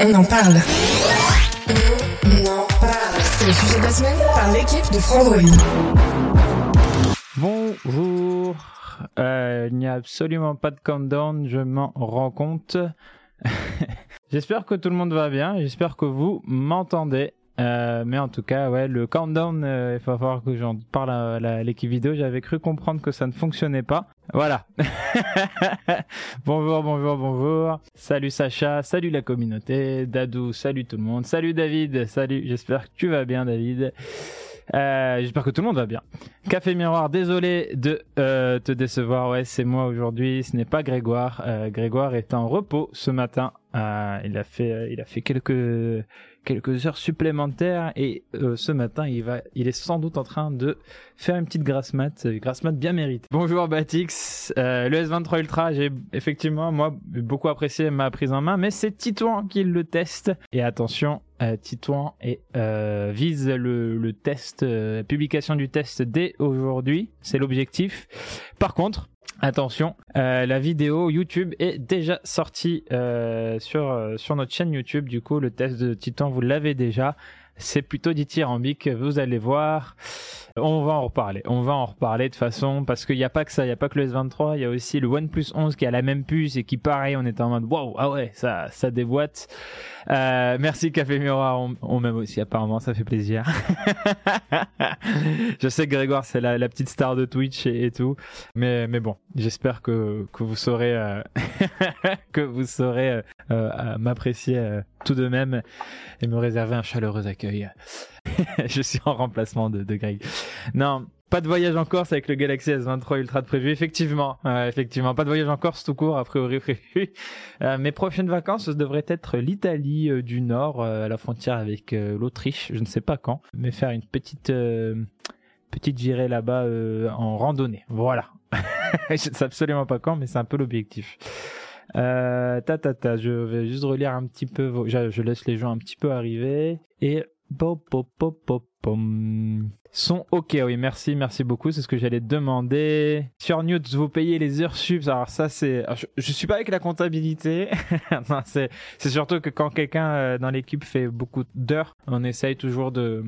On en parle. On en parle. C'est le sujet de la semaine par l'équipe de Frandroid. Bonjour. Euh, il n'y a absolument pas de countdown, je m'en rends compte. j'espère que tout le monde va bien, j'espère que vous m'entendez. Euh, mais en tout cas, ouais, le countdown, euh, il va falloir que j'en parle à, l'équipe vidéo. J'avais cru comprendre que ça ne fonctionnait pas. Voilà. bonjour, bonjour, bonjour. Salut Sacha, salut la communauté. Dadou, salut tout le monde. Salut David, salut. J'espère que tu vas bien, David. Euh, J'espère que tout le monde va bien. Café Miroir, désolé de euh, te décevoir. Ouais, c'est moi aujourd'hui. Ce n'est pas Grégoire. Euh, Grégoire est en repos ce matin. Euh, il a fait, euh, il a fait quelques quelques heures supplémentaires et euh, ce matin il va, il est sans doute en train de faire une petite grasse mat, euh, grasse mat bien méritée. Bonjour Batix, euh, le S23 Ultra, j'ai effectivement moi beaucoup apprécié ma prise en main, mais c'est Titouan qui le teste et attention. Euh, Titouan et, euh, vise le, le test, euh, publication du test dès aujourd'hui, c'est l'objectif. Par contre, Attention, euh, la vidéo YouTube est déjà sortie euh, sur, sur notre chaîne YouTube. Du coup, le test de Titan, vous l'avez déjà. C'est plutôt dithyrambique, vous allez voir. On va en reparler. On va en reparler de façon parce qu'il n'y a pas que ça, il n'y a pas que le S23, il y a aussi le OnePlus 11 qui a la même puce et qui pareil, on est en mode waouh, ah ouais, ça ça déboîte. Euh, merci Café Miroir, on, on m'aime aussi apparemment, ça fait plaisir. Je sais que Grégoire c'est la, la petite star de Twitch et, tout, mais mais bon, j'espère que que vous saurez euh, que vous saurez euh, euh, m'apprécier euh, tout de même et me réserver un chaleureux accueil. Je suis en remplacement de, de Greg. Non, pas de voyage en Corse avec le Galaxy S23 Ultra de prévu. Effectivement, euh, effectivement, pas de voyage en Corse tout court a priori prévu. Euh, mes prochaines vacances ce devrait être l'Italie euh, du Nord, euh, à la frontière avec euh, l'Autriche. Je ne sais pas quand, mais faire une petite petite virée là-bas en randonnée. Voilà. je ne sais absolument pas quand, mais c'est un peu l'objectif. Euh, ta ta ta, je vais juste relire un petit peu. vos- Je, laisse les gens un petit peu arriver et pop pop pop pop pom. Sont ok, oui, merci, merci beaucoup, c'est ce que j'allais demander. Sur Newt, vous payez les heures subs, alors ça c'est... alors, Je, suis pas avec la comptabilité, c'est surtout que quand quelqu'un euh, dans l'équipe fait beaucoup d'heures, on essaye toujours euh,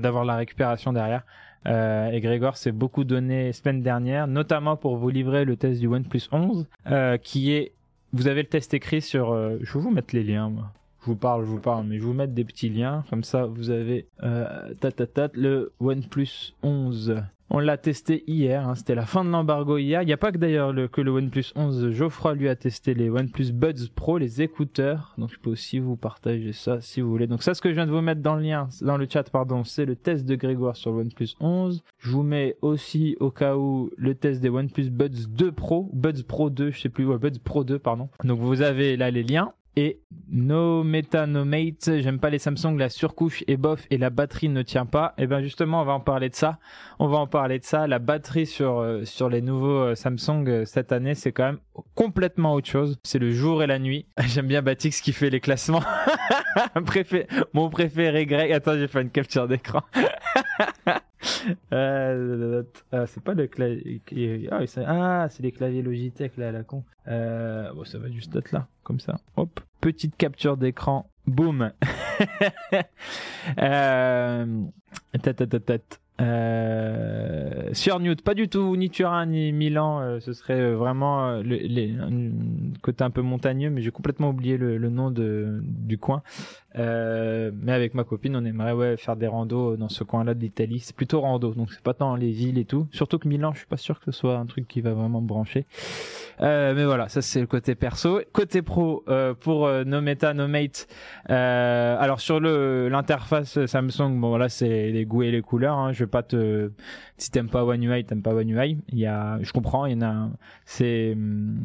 d'avoir la récupération derrière. Euh, et Grégoire s'est beaucoup donné semaine dernière, notamment pour vous livrer le test du OnePlus 11, euh, qui est... Vous avez le test écrit sur... euh, je vais vous mettre les liens, moi. Je vous parle, je vous parle, mais je vous mettre des petits liens. Comme ça, vous avez euh, ta, ta, ta, le OnePlus 11. On l'a testé hier, hein, c'était la fin de l'embargo hier. Il n'y a pas que d'ailleurs le, que le OnePlus 11. Geoffroy lui a testé les OnePlus Buds Pro, les écouteurs. Donc je peux aussi vous partager ça si vous voulez. Donc ça, ce que je viens de vous mettre dans le lien, dans le chat, pardon, c'est le test de Grégoire sur le OnePlus 11. Je vous mets aussi au cas où le test des OnePlus Buds 2 Pro, Buds Pro 2, je sais plus, ouais, Buds Pro 2, pardon. Donc vous avez là les liens. Et no meta no mate, j'aime pas les Samsung, la surcouche est bof et la batterie ne tient pas. Et ben justement, on va en parler de ça. On va en parler de ça. La batterie sur euh, sur les nouveaux euh, Samsung euh, cette année, c'est quand même complètement autre chose. C'est le jour et la nuit. J'aime bien Batix qui fait les classements. Mon préféré Greg. Attends, j'ai fait une capture d'écran. Euh, c'est pas le clavier. Ah, ah, c'est les claviers Logitech là, la con. Bon, ça va juste être là, comme ça. Hop, petite capture d'écran. Boum. euh. Euh, sur Newt, pas du tout, ni Turin ni Milan, euh, ce serait euh, vraiment euh, le, les, un côté un peu montagneux, mais j'ai complètement oublié le, le nom de, du coin. Euh, mais avec ma copine, on aimerait ouais, faire des randos dans ce coin-là de l'Italie. C'est plutôt rando, donc c'est pas tant les villes et tout. Surtout que Milan, je suis pas sûr que ce soit un truc qui va vraiment me brancher. Mais voilà, ça c'est le côté perso. Côté pro, pour euh, No Meta, No Mate. Euh, alors sur le l'interface Samsung, bon là c'est les goûts et les couleurs. Hein. Pas te si t'aimes pas One UI t'aimes pas One UI il y a je comprends il y en a c'est hum,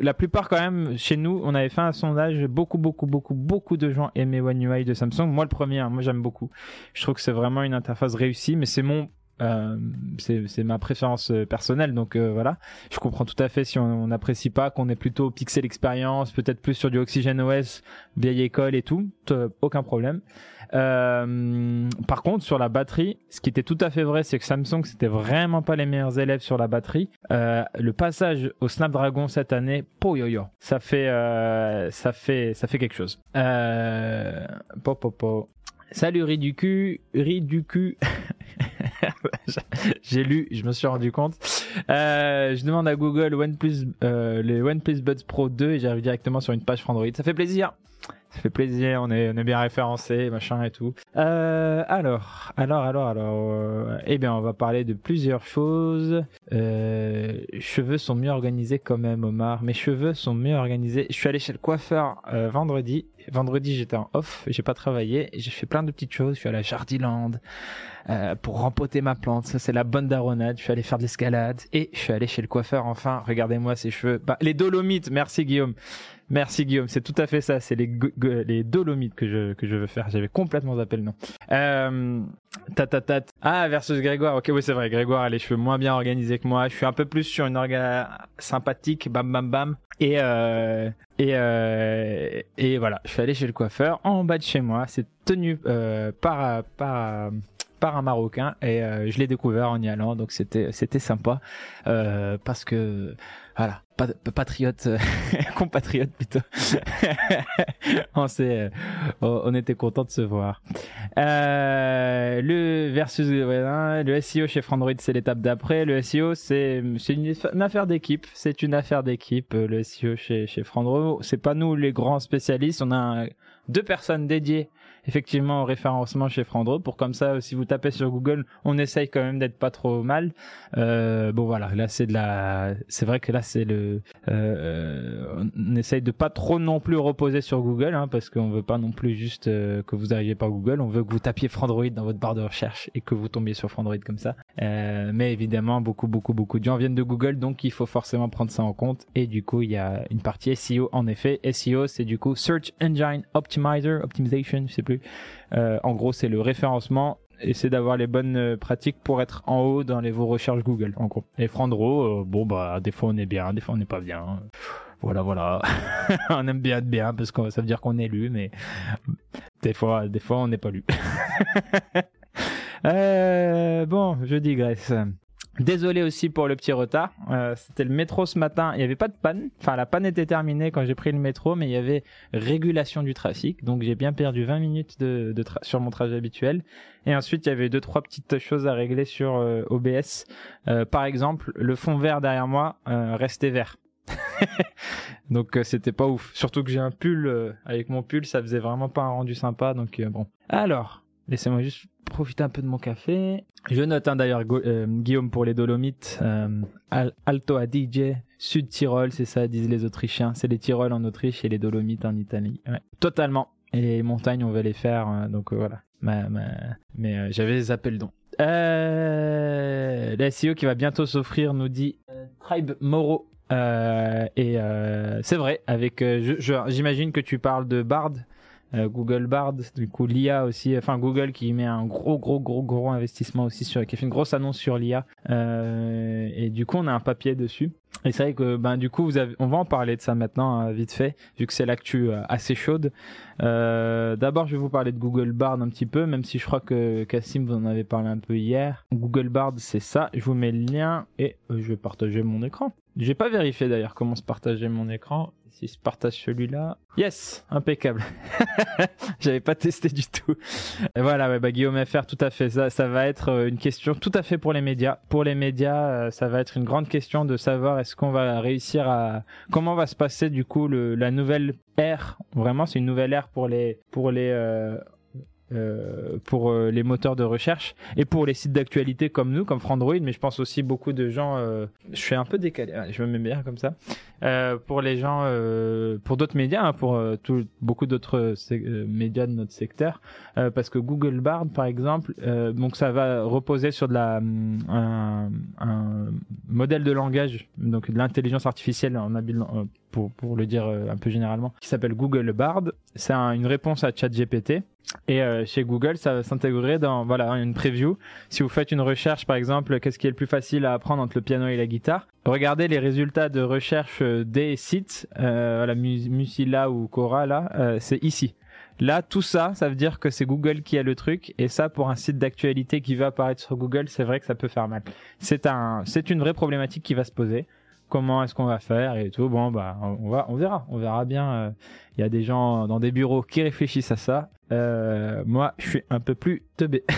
la plupart quand même chez nous on avait fait un sondage. Beaucoup beaucoup beaucoup beaucoup de gens aimaient One UI de Samsung. Moi le premier hein, moi j'aime beaucoup. Je trouve que c'est vraiment une interface réussie mais c'est mon euh, c'est ma préférence euh, personnelle, donc euh, voilà. Je comprends tout à fait si on n'apprécie pas, qu'on est plutôt pixel expérience, peut-être plus sur du Oxygen OS, vieille école et tout, aucun problème. par contre, sur la batterie, ce qui était tout à fait vrai, c'est que Samsung c'était vraiment pas les meilleurs élèves sur la batterie. le passage au Snapdragon cette année, po yo yo, ça fait, ça fait, ça fait quelque chose. po po po. Salut riz du J'ai lu, je me suis rendu compte. Euh, je demande à Google OnePlus, euh, les OnePlus Buds Pro 2 et j'arrive directement sur une page Android. Ça fait plaisir. Ça fait plaisir, on est, on est bien référencé, machin et tout. Euh, alors, alors, alors, alors, euh, eh bien, on va parler de plusieurs choses. Euh, cheveux sont mieux organisés quand même, Omar. Mes cheveux sont mieux organisés. Je suis allé chez le coiffeur euh, vendredi. Vendredi, j'étais en off, j'ai pas travaillé. J'ai fait plein de petites choses. Je suis allé à Jardiland euh, pour rempoter ma plante. Ça, c'est la bonne daronade. Je suis allé faire de l'escalade et je suis allé chez le coiffeur. Enfin, regardez-moi ces cheveux. Bah, les Dolomites. Merci Guillaume. Merci Guillaume, c'est tout à fait ça, c'est les, Dolomites que je, que je veux faire, j'avais complètement zappé le nom. Euh, tatatat. Ah, versus Grégoire, ok, oui c'est vrai, Grégoire a les cheveux moins bien organisés que moi, je suis un peu plus sur une orga sympathique, bam bam bam. Et, euh, et, euh, et voilà, je suis allé chez le coiffeur en bas de chez moi, c'est tenu euh, par, par, par un Marocain et euh, je l'ai découvert en y allant, donc c'était c'était sympa euh, parce que voilà, patriote, euh, compatriote plutôt. on s'est, on était content de se voir. le versus le SEO chez Frandroid, c'est l'étape d'après. Le SEO, c'est c'est une, affaire d'équipe. C'est une affaire d'équipe. Le SEO chez chez Frandroid, c'est pas nous les grands spécialistes. On a deux personnes dédiées effectivement au référencement chez Frandro. Pour comme ça si vous tapez sur Google on essaye quand même d'être pas trop mal. Euh, bon voilà. Là c'est de la c'est vrai que là c'est le euh, on essaye de pas trop non plus reposer sur Google hein, parce qu'on veut pas non plus juste euh, que vous arriviez par Google. On veut que vous tapiez Frandroid dans votre barre de recherche et que vous tombiez sur Frandroid comme ça. Euh, mais évidemment beaucoup beaucoup beaucoup de gens viennent de Google donc il faut forcément prendre ça en compte. Et du coup il y a une partie SEO en effet. SEO c'est du coup Search Engine Optimizer Optimization je plus euh, en gros, c'est le référencement c'est d'avoir les bonnes euh, pratiques pour être en haut dans les vos recherches Google en gros. Et Frandro, euh, bon bah des fois on est bien, des fois on n'est pas bien. Voilà voilà. on aime bien être bien parce que ça veut dire qu'on est lu mais des fois des fois on n'est pas lu. bon, je digresse. Désolé aussi pour le petit retard. Euh, C'était le métro ce matin. Il n'y avait pas de panne. Enfin, la panne était terminée quand j'ai pris le métro, mais il y avait régulation du trafic. Donc, j'ai bien perdu 20 minutes de, de sur mon trajet habituel. Et ensuite, il y avait deux, trois petites choses à régler sur euh, OBS. Euh, par exemple, le fond vert derrière moi euh, restait vert. donc c'était pas ouf. Surtout que j'ai un pull avec mon pull, ça faisait vraiment pas un rendu sympa. Donc bon. Alors, laissez-moi juste profiter un peu de mon café. Je note hein, d'ailleurs euh, Guillaume pour les Dolomites, euh, Alto DJ, Sud Tyrol, c'est ça disent les Autrichiens. C'est les Tyrol en Autriche et les Dolomites en Italie. Totalement. Et les montagnes, on va les faire. Hein, donc euh, voilà. Mais j'avais zappé le don. Euh, la qui va bientôt s'offrir nous dit Tribe Moro. et c'est vrai, avec, j'imagine que tu parles de Bard. Euh, Google Bard, du coup l'IA aussi, enfin Google qui met un gros gros gros gros investissement aussi sur, qui fait une grosse annonce sur l'IA, euh, et du coup on a un papier dessus. Et c'est vrai que ben du coup vous avez, on va en parler de ça maintenant hein, vite fait, vu que c'est l'actu euh, assez chaude. D'abord je vais vous parler de Google Bard un petit peu, même si je crois que Cassim vous en avez parlé un peu hier. Google Bard c'est ça, je vous mets le lien et je vais partager mon écran. J'ai pas vérifié d'ailleurs comment se partager mon écran. Si je partage celui-là. Yes, impeccable. J'avais pas testé du tout. Et voilà, bah, Guillaume FR, tout à fait. Ça, ça va être euh, une question tout à fait pour les médias. Pour les médias, euh, ça va être une grande question de savoir est-ce qu'on va réussir à comment va se passer du coup le, la nouvelle ère. Vraiment, c'est une nouvelle ère pour les pour les euh, euh, pour euh, les moteurs de recherche et pour les sites d'actualité comme nous, comme Frandroid, mais je pense aussi beaucoup de gens. euh, je suis un peu décalé, je me mets bien comme ça. Euh, pour les gens, pour d'autres médias, hein, pour tout- beaucoup d'autres médias de notre secteur, parce que Google Bard, par exemple, donc ça va reposer sur de la un, un modèle de langage, donc de l'intelligence artificielle en habile, euh, pour pour le dire euh, un peu généralement, qui s'appelle Google Bard. C'est un- une réponse à ChatGPT. Et euh, chez Google, ça va s'intégrer dans voilà une preview. Si vous faites une recherche, par exemple, qu'est-ce qui est le plus facile à apprendre entre le piano et la guitare Regardez les résultats de recherche euh, des sites, euh, voilà, Mu- Musilla ou Cora là, euh, c'est ici. Là, tout ça, ça veut dire que c'est Google qui a le truc, et ça, pour un site d'actualité qui va apparaître sur Google, c'est vrai que ça peut faire mal. C'est un, c'est une vraie problématique qui va se poser. Comment est-ce qu'on va faire et tout. Bon, bah, on va, on verra, on verra bien. euh, Il y a des gens dans des bureaux qui réfléchissent à ça. Euh, moi, je suis un peu plus teubé.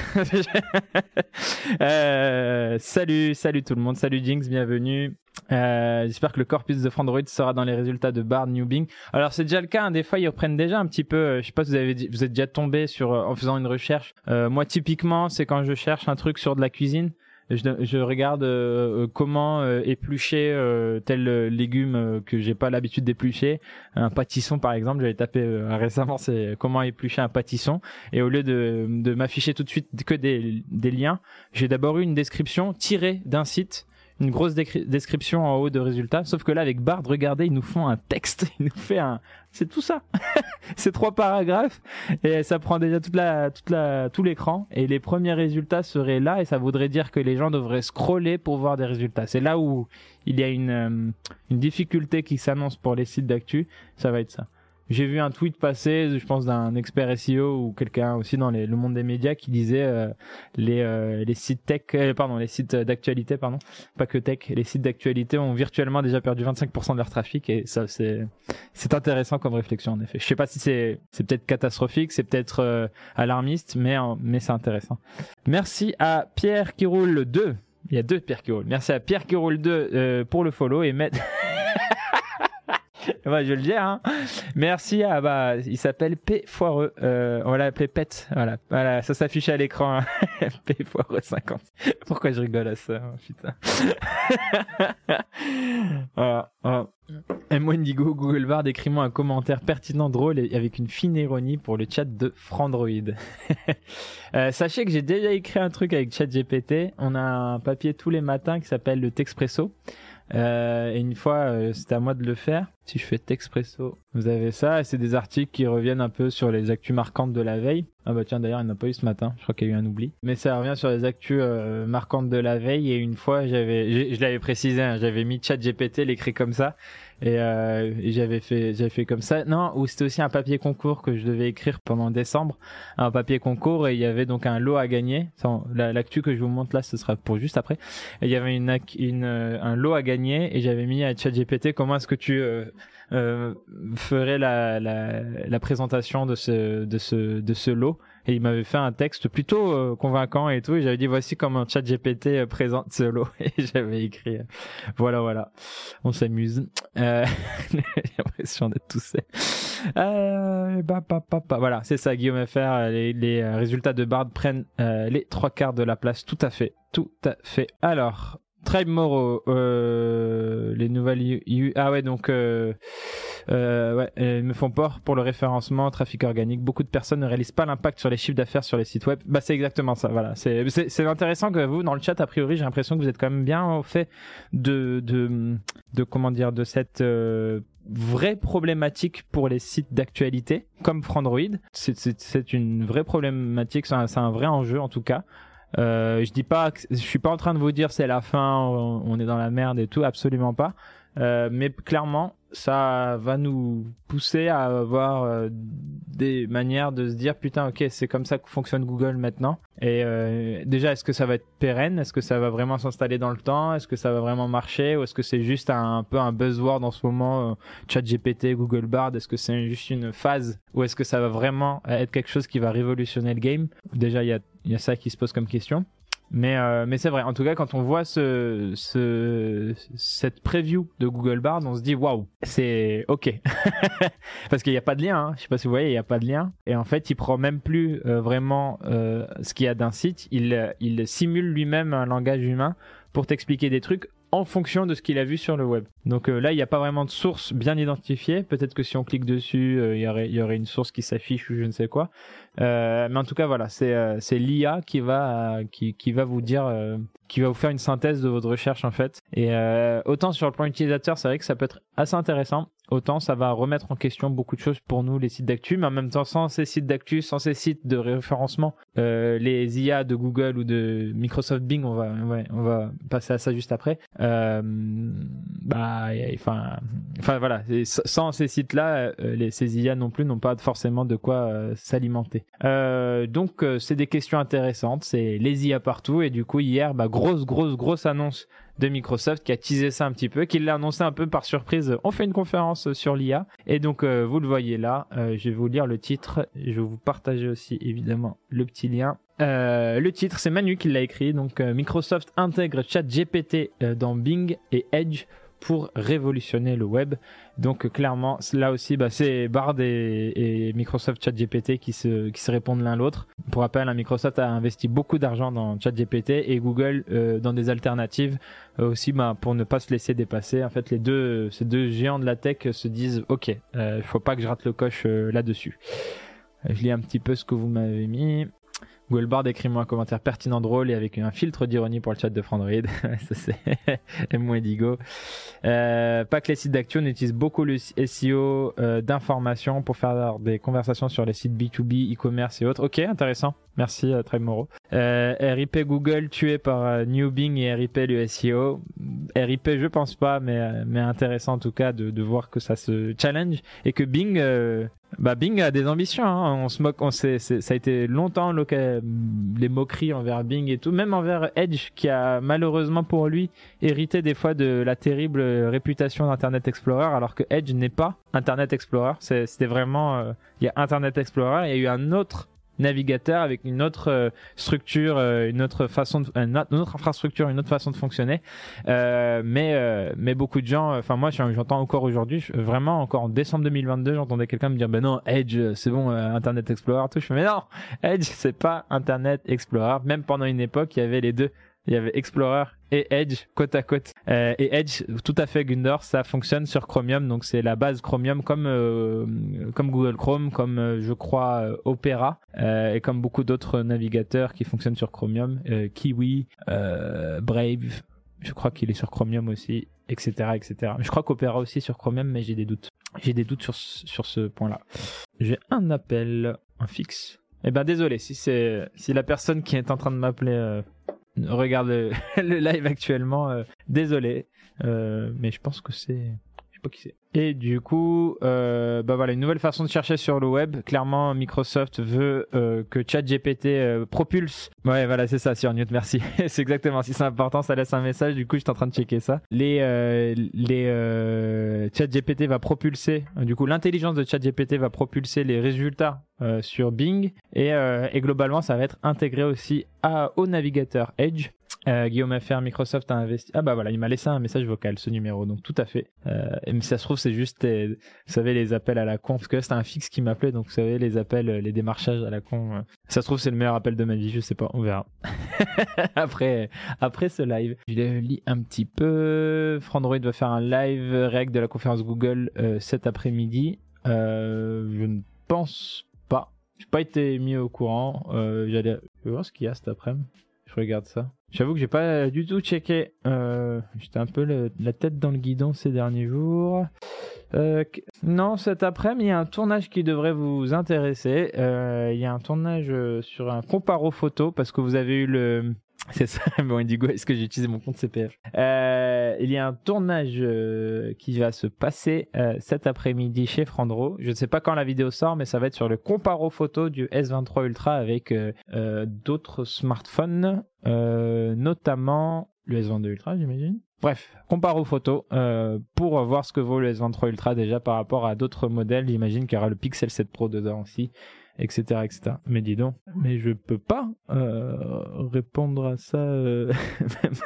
Euh, salut, salut tout le monde. Salut Jinx, bienvenue. J'espère que le corpus de Frandroid sera dans les résultats de Bard New Bing. Alors c'est déjà le cas. hein, des fois ils reprennent déjà un petit peu. je sais pas si vous avez, vous êtes déjà tombé sur en faisant une recherche. Moi typiquement, c'est quand je cherche un truc sur de la cuisine. Je, je regarde euh, euh, comment euh, éplucher euh, tel légume que j'ai pas l'habitude d'éplucher. Un pâtisson par exemple, j'avais tapé récemment, c'est comment éplucher un pâtisson. Et au lieu de, de m'afficher tout de suite que des, des liens, j'ai d'abord eu une description tirée d'un site, une grosse description en haut de résultats. Sauf que là, avec Bard, regardez, ils nous font un texte, ils nous fait un, c'est tout ça. c'est trois paragraphes et ça prend déjà toute la, toute la, tout l'écran. Et les premiers résultats seraient là et ça voudrait dire que les gens devraient scroller pour voir des résultats. C'est là où il y a une, euh, une difficulté qui s'annonce pour les sites d'actu. Ça va être ça. J'ai vu un tweet passer, je pense d'un expert SEO ou quelqu'un aussi dans le monde des médias qui disait euh, les euh, les sites tech, euh, pardon, les sites d'actualité, pardon, pas que tech, les sites d'actualité ont virtuellement déjà perdu 25% de leur trafic et ça c'est c'est intéressant comme réflexion en effet. Je sais pas si c'est c'est peut-être catastrophique, c'est peut-être euh, alarmiste, mais mais c'est intéressant. Merci à Pierre qui roule 2. Il y a deux Pierre qui roule. Merci à Pierre qui roule 2 euh, pour le follow et mettre Ouais, je le dis, hein. Merci à, bah, il s'appelle P Foireux. Euh, on va l'appeler Pet. Voilà. Voilà, ça s'affiche à l'écran. hein. P Foireux 50. Pourquoi je rigole à ça, hein, putain. voilà. moi, Indigo, Google Bard, écris-moi un commentaire pertinent, drôle et avec une fine ironie pour le chat de Frandroid. Euh, sachez que j'ai déjà écrit un truc avec ChatGPT. On a un papier tous les matins qui s'appelle le Texpresso. Euh, et une fois, euh, c'était à moi de le faire. Si je fais Texpresso, vous avez ça. Et c'est des articles qui reviennent un peu sur les actus marquantes de la veille. Ah bah tiens, d'ailleurs, il n'y en a pas eu ce matin. Je crois qu'il y a eu un oubli. Mais ça revient sur les actus euh, marquantes de la veille. Et une fois, j'avais, je l'avais précisé, hein, j'avais mis ChatGPT, l'écrit comme ça. Et, euh, j'avais fait, j'avais fait comme ça. Non, ou c'était aussi un papier concours que je devais écrire pendant décembre, un papier concours et il y avait donc un lot à gagner. L'actu que je vous montre là, ce sera pour juste après. Il y avait une, une euh, un lot à gagner et j'avais mis à ChatGPT comment est-ce que tu euh, euh, ferais la, la, la présentation de ce de ce de ce lot. Et il m'avait fait un texte plutôt euh, convaincant et tout. Et j'avais dit voici comment ChatGPT euh, présente ce lot. Et j'avais écrit voilà voilà. On s'amuse. J'ai l'impression d'être tout seul. Euh, bah, bah, bah, bah. Voilà, c'est ça, Guillaume FR. Les, résultats de Bard prennent les trois quarts de la place. Tout à fait. Tout à fait. Alors, Tribe Moro, euh, les nouvelles U- U- ah ouais donc euh, euh, ouais ils me font peur pour le référencement trafic organique. Beaucoup de personnes ne réalisent pas l'impact sur les chiffres d'affaires sur les sites web. Bah c'est exactement ça voilà. C'est c'est intéressant que vous dans le chat a priori j'ai l'impression que vous êtes quand même bien au fait de de de comment dire de cette euh, vraie problématique pour les sites d'actualité comme Frandroid. C'est une vraie problématique c'est un, un vrai enjeu en tout cas je dis pas, je suis pas en train de vous dire c'est la fin, on, on est dans la merde et tout, absolument pas. Euh, mais clairement, ça va nous pousser à avoir euh, des manières de se dire putain, ok, c'est comme ça que fonctionne Google maintenant. Et euh, déjà, est-ce que ça va être pérenne? Est-ce que ça va vraiment s'installer dans le temps? Est-ce que ça va vraiment marcher? Ou est-ce que c'est juste un, peu un buzzword en ce moment euh, ChatGPT, Google Bard? Est-ce que c'est juste une phase? Ou est-ce que ça va vraiment être quelque chose qui va révolutionner le game? Déjà, il y a ça qui se pose comme question. Mais, euh, mais c'est vrai. En tout cas, quand on voit ce, ce, cette preview de Google Bard, on se dit waouh, c'est ok. Parce qu'il n'y a pas de lien. Hein. Je sais pas si vous voyez, il n'y a pas de lien. Et en fait, il prend même plus euh, vraiment euh, ce qu'il y a d'un site. Il, il simule lui-même un langage humain pour t'expliquer des trucs en fonction de ce qu'il a vu sur le web. Donc euh, là, il n'y a pas vraiment de source bien identifiée. Peut-être que si on clique dessus, euh, il y, aurait, une source qui s'affiche ou je ne sais quoi. Euh, mais en tout cas, voilà, c'est l'IA qui va vous dire, qui va vous faire une synthèse de votre recherche en fait. Et autant sur le plan utilisateur, c'est vrai que ça peut être assez intéressant autant ça va remettre en question beaucoup de choses pour nous, les sites d'actu, mais en même temps, sans ces sites d'actu, sans ces sites de référencement, euh, les IA de Google ou de Microsoft Bing, on va, on va passer à ça juste après. Euh, bah, enfin, enfin voilà, sans ces sites-là, euh, les, ces IA non plus n'ont pas forcément de quoi euh, s'alimenter. Euh, donc, c'est des questions intéressantes, c'est les IA partout, et du coup, hier, bah, grosse, grosse, annonce de Microsoft qui a teasé ça un petit peu, qui l'a annoncé un peu par surprise. On fait une conférence sur l'IA et donc euh, vous le voyez là. Euh, je vais vous lire le titre. Je vais vous partager aussi évidemment le petit lien. Euh, le titre, c'est Manu qui l'a écrit. Donc Microsoft intègre ChatGPT dans Bing et Edge pour révolutionner le web. Donc clairement, là aussi, bah, c'est Bard et, Microsoft ChatGPT qui se, qui se répondent l'un l'autre. Pour rappel, hein, Microsoft a investi beaucoup d'argent dans ChatGPT et Google euh, dans des alternatives euh, aussi bah, pour ne pas se laisser dépasser. En fait, les deux, ces deux géants de la tech se disent, ok, il euh, faut pas que je rate le coche là-dessus. Je lis un petit peu ce que vous m'avez mis. Google Bard, écris-moi un commentaire pertinent, drôle et avec un filtre d'ironie pour le chat de Frandroid. ça c'est M Digo. Euh, pas que les sites d'actu, on utilise beaucoup le SEO euh, d'information pour faire des conversations sur les sites B2B, e-commerce et autres. Ok, intéressant. Merci euh, Trey Moreau. Euh, RIP Google tué par euh, New Bing et RIP le SEO. RIP je pense pas, mais, mais intéressant en tout cas de voir que ça se challenge et que Bing bah Bing a des ambitions. Hein. On se moque, on sait, ça a été longtemps les moqueries envers Bing et tout, même envers Edge qui a malheureusement pour lui hérité des fois de la terrible réputation d'Internet Explorer, alors que Edge n'est pas Internet Explorer. C'était vraiment, il y a Internet Explorer, il y a eu un autre navigateur avec une autre euh, structure, euh, une autre façon, de, une autre infrastructure, une autre façon de fonctionner. Euh, mais mais beaucoup de gens, enfin moi j'entends encore aujourd'hui, vraiment encore en décembre 2022, j'entendais quelqu'un me dire ben non Edge c'est bon Internet Explorer tout. Je fais mais non Edge c'est pas Internet Explorer. Même pendant une époque il y avait les deux. Il y avait Explorer et Edge côte à côte. Euh, et Edge, tout à fait Gundor, ça fonctionne sur Chromium, donc c'est la base Chromium comme euh, comme Google Chrome, comme euh, je crois Opera et comme beaucoup d'autres navigateurs qui fonctionnent sur Chromium, Kiwi, Brave, je crois qu'il est sur Chromium aussi, etc., etc. Je crois qu'Opera aussi sur Chromium, mais j'ai des doutes. J'ai des doutes sur sur ce point-là. J'ai un appel, un fixe. Eh ben désolé si c'est si la personne qui est en train de m'appeler regarde le, live actuellement. Euh, désolé, euh, mais je pense que c'est et du coup, euh, bah voilà, une nouvelle façon de chercher sur le web. Clairement, Microsoft veut euh, que ChatGPT euh, propulse. Ouais, voilà, c'est ça, sur Newt, merci. c'est exactement. Si c'est important, ça laisse un message. Du coup, j'étais en train de checker ça. Les, les va propulser. Du coup, l'intelligence de ChatGPT va propulser les résultats sur Bing et, globalement, ça va être intégré aussi au navigateur Edge. Euh, Guillaume FR, Microsoft a investi. Ah bah voilà, il m'a laissé un message vocal, ce numéro, donc tout à fait. Euh, mais ça se trouve, c'est juste, vous savez, les appels à la con, parce que c'était un fixe qui m'appelait, donc vous savez, les appels, euh, les démarchages à la con. Ça se trouve, c'est le meilleur appel de ma vie, je sais pas, on verra. après, après ce live, je lis un petit peu. Frandroid va faire un live règle de la conférence Google cet après-midi. je ne pense pas. J'ai pas été mis au courant. J'allais voir ce qu'il y a cet après-midi. Je regarde ça. J'avoue que j'ai pas du tout checké. Euh, J'étais un peu la tête dans le guidon ces derniers jours. Euh, non, cet après-midi, il y a un tournage qui devrait vous intéresser. Euh, il y a un tournage sur un comparo photo parce que vous avez eu le c'est ça, bon Indigo, est-ce que j'ai utilisé mon compte CPF euh, Il y a un tournage euh, qui va se passer euh, cet après-midi chez Frandro. Je ne sais pas quand la vidéo sort, mais ça va être sur le comparo photo du S23 Ultra avec euh, euh, d'autres smartphones, notamment le S22 Ultra, j'imagine. Bref, comparo photo pour voir ce que vaut le S23 Ultra déjà par rapport à d'autres modèles. J'imagine qu'il y aura le Pixel 7 Pro dedans aussi. Etc., etc. Mais dis donc, mais je peux pas euh, répondre à ça euh,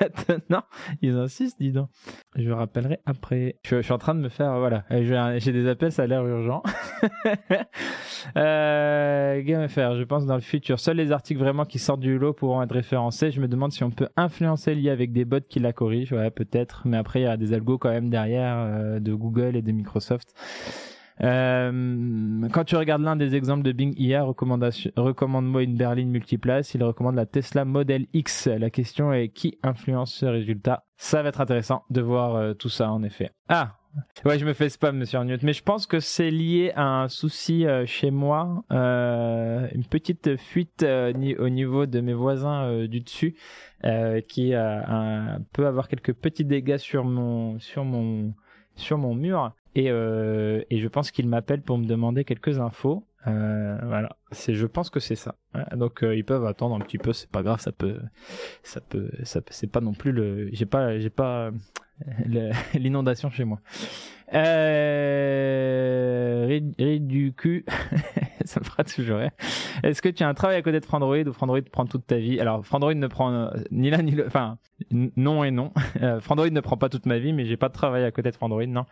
maintenant. Ils insistent, dis donc. Je rappellerai après. Je, suis en train de me faire, voilà, j'ai des appels, ça a l'air urgent. euh, Game FR, je pense dans le futur, seuls les articles vraiment qui sortent du lot pourront être référencés. Je me demande si on peut influencer l'IA avec des bots qui la corrigent. Ouais, peut-être, mais après il y a des algos quand même derrière euh, de Google et de Microsoft. Euh, quand tu regardes l'un des exemples de Bing IA, recommande-moi une berline multiplace. Il recommande la Tesla Model X. La question est qui influence ce résultat? Ça va être intéressant de voir euh, tout ça en effet. Ah, Ouais, je me fais spam, monsieur Arnott, mais je pense que c'est lié à un souci euh, chez moi, une petite fuite au niveau de mes voisins du dessus, qui peut avoir quelques petits dégâts sur mon sur mon sur mon mur. Et, euh, et je pense qu'il m'appelle pour me demander quelques infos. Euh, voilà, c'est, je pense que c'est ça. Donc euh, ils peuvent attendre un petit peu, c'est pas grave, ça peut, ça peut, ça peut, c'est pas non plus le, j'ai pas, j'ai pas l'inondation chez moi. Euh, du cul, ça me fera toujours rire. Est-ce que tu as un travail à côté de Frandroid ou Frandroid prend toute ta vie? Alors Frandroid ne prend euh, ni l'un ni le, enfin non et non. Euh, Frandroid ne prend pas toute ma vie, mais j'ai pas de travail à côté de Frandroid, non.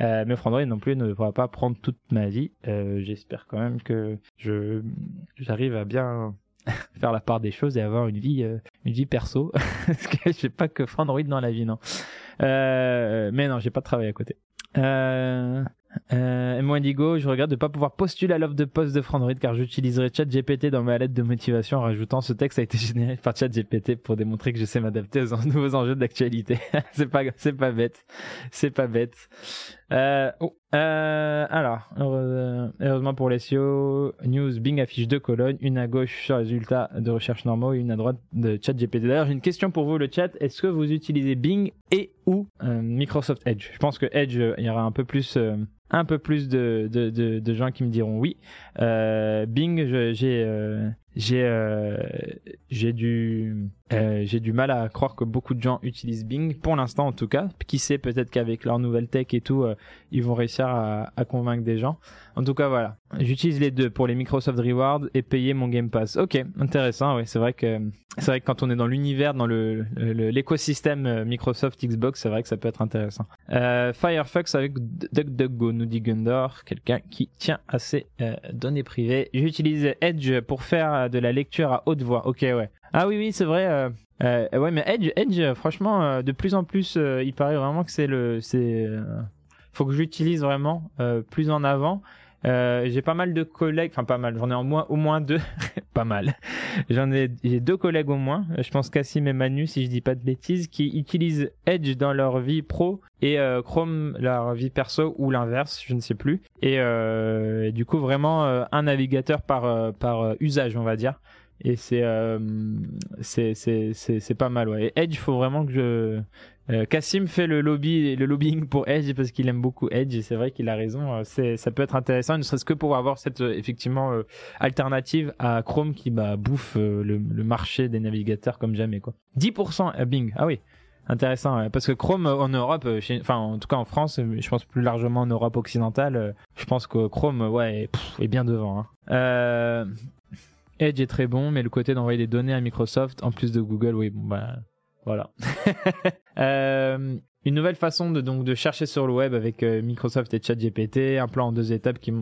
Euh, mais Frandroid non plus ne pourra pas prendre toute ma vie. Euh, J'espère quand même que je j'arrive à bien faire la part des choses et avoir une vie euh, une vie perso parce que j'ai pas que Frandroid dans la vie non euh, mais non j'ai pas de travail à côté euh, euh, et moi Indigo, je regrette de ne pas pouvoir postuler à l'offre de poste de Frandroid car j'utiliserai ChatGPT dans ma lettre de motivation en rajoutant ce texte a été généré par ChatGPT pour démontrer que je sais m'adapter aux nouveaux enjeux d'actualité. c'est pas, c'est pas bête, c'est pas bête. Euh, oh, euh, alors, heureusement pour les SEO, News Bing affiche deux colonnes, une à gauche sur résultats de recherche normaux et une à droite de ChatGPT. D'ailleurs, j'ai une question pour vous, le chat. Est-ce que vous utilisez Bing et ou euh, Microsoft Edge? Je pense que Edge, il y aura un peu plus euh, un peu plus de, de, de, de, gens qui me diront oui. Euh, Bing, j'ai euh, j'ai euh, j'ai du euh, j'ai du mal à croire que beaucoup de gens utilisent Bing pour l'instant en tout cas. Qui sait peut-être qu'avec leur nouvelle tech et tout, euh, ils vont réussir à, à, convaincre des gens. En tout cas voilà, j'utilise les deux pour les Microsoft Rewards et payer mon Game Pass. Ok, intéressant. Oui, c'est vrai que c'est vrai que quand on est dans l'univers, dans le l'écosystème Microsoft Xbox, c'est vrai que ça peut être intéressant. Firefox avec DuckDuckGo nous dit Gundor, quelqu'un qui tient à ses données privées. J'utilise Edge pour faire de la lecture à haute voix. Ok, ouais. Ah oui, oui, c'est vrai. Euh, euh, ouais, mais Edge, Edge, franchement, euh, de plus en plus, il paraît vraiment que c'est le, c'est, faut que j'utilise vraiment plus en avant. Euh, j'ai pas mal de collègues, enfin pas mal, j'en ai au moins, au moins deux, pas mal. J'en ai, j'ai deux collègues au moins, je pense Cassim et Manu si je dis pas de bêtises, qui utilisent Edge dans leur vie pro et euh, Chrome leur vie perso ou l'inverse, je ne sais plus. Et, euh, du coup vraiment un navigateur par par usage, on va dire. Et c'est pas mal ouais. Et Edge, faut vraiment que je euh, Cassim fait le lobby, lobbying pour Edge parce qu'il aime beaucoup Edge et c'est vrai qu'il a raison. Euh, c'est, ça peut être intéressant, ne serait-ce que pour avoir cette euh, effectivement alternative à Chrome qui bah, bouffe le, marché des navigateurs comme jamais quoi. 10% à Bing, ah oui. Intéressant, parce que Chrome en Europe, enfin en tout cas en France, je pense plus largement en Europe occidentale, je pense que Chrome ouais est, bien devant. Hein. Edge est très bon, mais le côté d'envoyer des données à Microsoft en plus de Google, oui bon bah voilà. euh, une nouvelle façon de donc de chercher sur le web avec euh, Microsoft et ChatGPT, un plan en deux étapes qui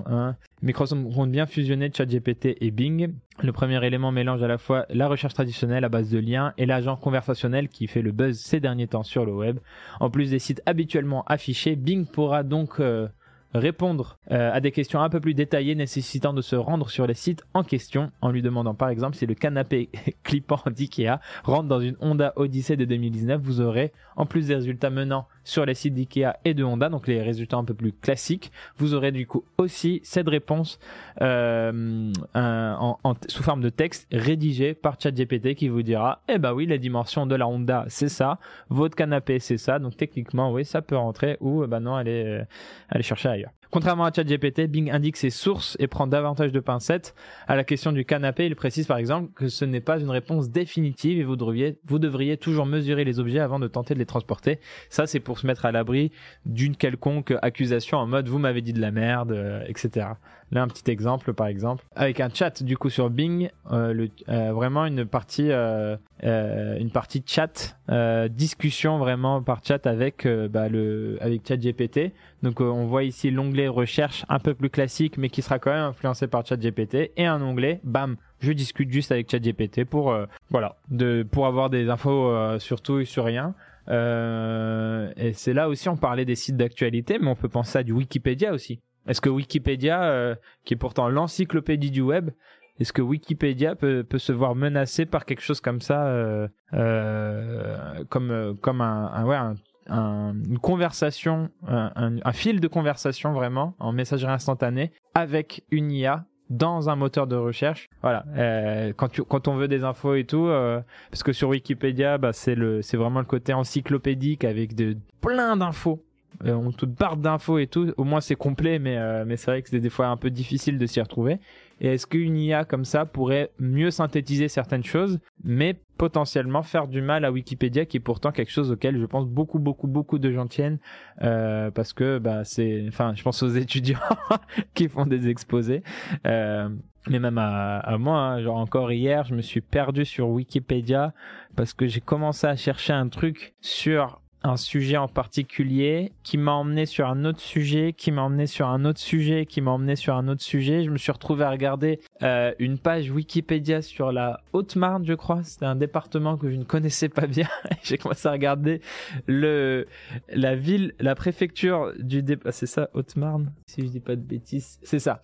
Microsoft compte bien fusionner ChatGPT et Bing. Le premier élément mélange à la fois la recherche traditionnelle à base de liens et l'agent conversationnel qui fait le buzz ces derniers temps sur le web. En plus des sites habituellement affichés, Bing pourra donc euh, répondre euh, à des questions un peu plus détaillées nécessitant de se rendre sur les sites en question en lui demandant par exemple si le canapé clippant d'IKEA rentre dans une Honda Odyssey de 2019 vous aurez en plus des résultats menant sur les sites d'IKEA et de Honda donc les résultats un peu plus classiques vous aurez du coup aussi cette réponse euh, en, sous forme de texte rédigé par ChatGPT qui vous dira eh ben oui les dimensions de la Honda c'est ça. Votre canapé c'est ça. Donc techniquement oui ça peut rentrer ou ben non allez, allez chercher Contrairement à ChatGPT, Bing indique ses sources et prend davantage de pincettes. À la question du canapé, il précise par exemple que ce n'est pas une réponse définitive et vous devriez, vous devriez toujours mesurer les objets avant de tenter de les transporter. Ça, c'est pour se mettre à l'abri d'une quelconque accusation en mode vous m'avez dit de la merde, euh, etc. Là, un petit exemple, par exemple, avec un chat du coup sur Bing, euh, le, euh, vraiment une partie, euh, euh, une partie chat, euh, discussion vraiment par chat avec euh, bah, le, avec ChatGPT. Donc, on voit ici l'onglet recherche un peu plus classique, mais qui sera quand même influencé par ChatGPT, et un onglet, bam, je discute juste avec ChatGPT pour, voilà, de, pour avoir des infos sur tout et sur rien. Euh, et c'est là aussi on parlait des sites d'actualité, mais on peut penser à du Wikipédia aussi. Est-ce que Wikipédia, euh, qui est pourtant l'encyclopédie du web, est-ce que Wikipédia peut, peut se voir menacé par quelque chose comme ça, euh, euh, comme euh, comme un, un- ouais un- un- une conversation, un, fil de conversation vraiment en messagerie instantanée avec une IA dans un moteur de recherche? Voilà. Euh, quand tu, quand on veut des infos et tout, euh, parce que sur Wikipédia, bah, c'est c'est vraiment le côté encyclopédique avec de plein d'infos. Euh, on te barre d'infos et tout. Au moins c'est complet, mais euh, mais c'est vrai que c'est des fois un peu difficile de s'y retrouver. Et est-ce qu'une IA comme ça pourrait mieux synthétiser certaines choses, mais potentiellement faire du mal à Wikipédia, qui est pourtant quelque chose auquel je pense beaucoup, beaucoup, beaucoup de gens tiennent, euh, parce que bah c'est, enfin, je pense aux étudiants qui font des exposés, mais même à, à moi, hein. genre encore hier, je me suis perdu sur Wikipédia parce que j'ai commencé à chercher un truc sur un sujet en particulier qui m'a emmené sur un autre sujet, qui m'a emmené sur un autre sujet, qui m'a emmené sur un autre sujet. Je me suis retrouvé à regarder euh, une page Wikipédia sur la Haute-Marne, je crois. C'était un département que je ne connaissais pas bien. J'ai commencé à regarder la ville, la préfecture du dé... ah, c'est ça, Haute-Marne, si je dis pas de bêtises. C'est ça.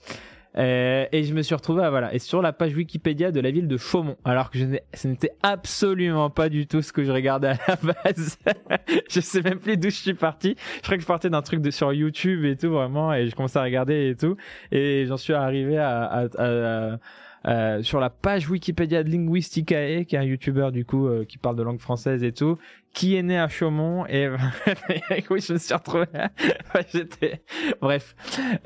Euh, et je me suis retrouvé voilà et sur la page Wikipédia de la ville de Chaumont. Alors que je ce n'était absolument pas du tout ce que je regardais à la base. Je sais même plus d'où je suis parti. Je crois que je partais d'un truc de sur YouTube et tout vraiment et je commençais à regarder et tout. Et j'en suis arrivé à, à- à- à- euh, sur la page Wikipédia de Linguisticae, qui est un youtubeur du coup euh, qui parle de langue française et tout, qui est né à Chaumont et oui je me suis retrouvé. J'étais bref,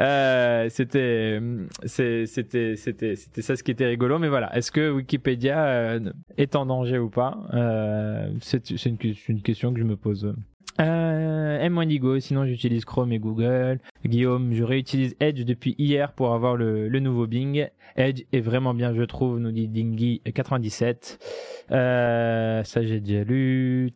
euh, c'était c'est- c'était c'était c'était ça ce qui était rigolo, mais voilà. Est-ce que Wikipédia euh, est en danger ou pas? Euh, c'est une question que je me pose. Euh, M Wendigo, sinon j'utilise Chrome et Google. Guillaume, je réutilise Edge depuis hier pour avoir le, le nouveau Bing. Edge est vraiment bien, je trouve, nous dit Dingy97. Euh, ça j'ai déjà lu.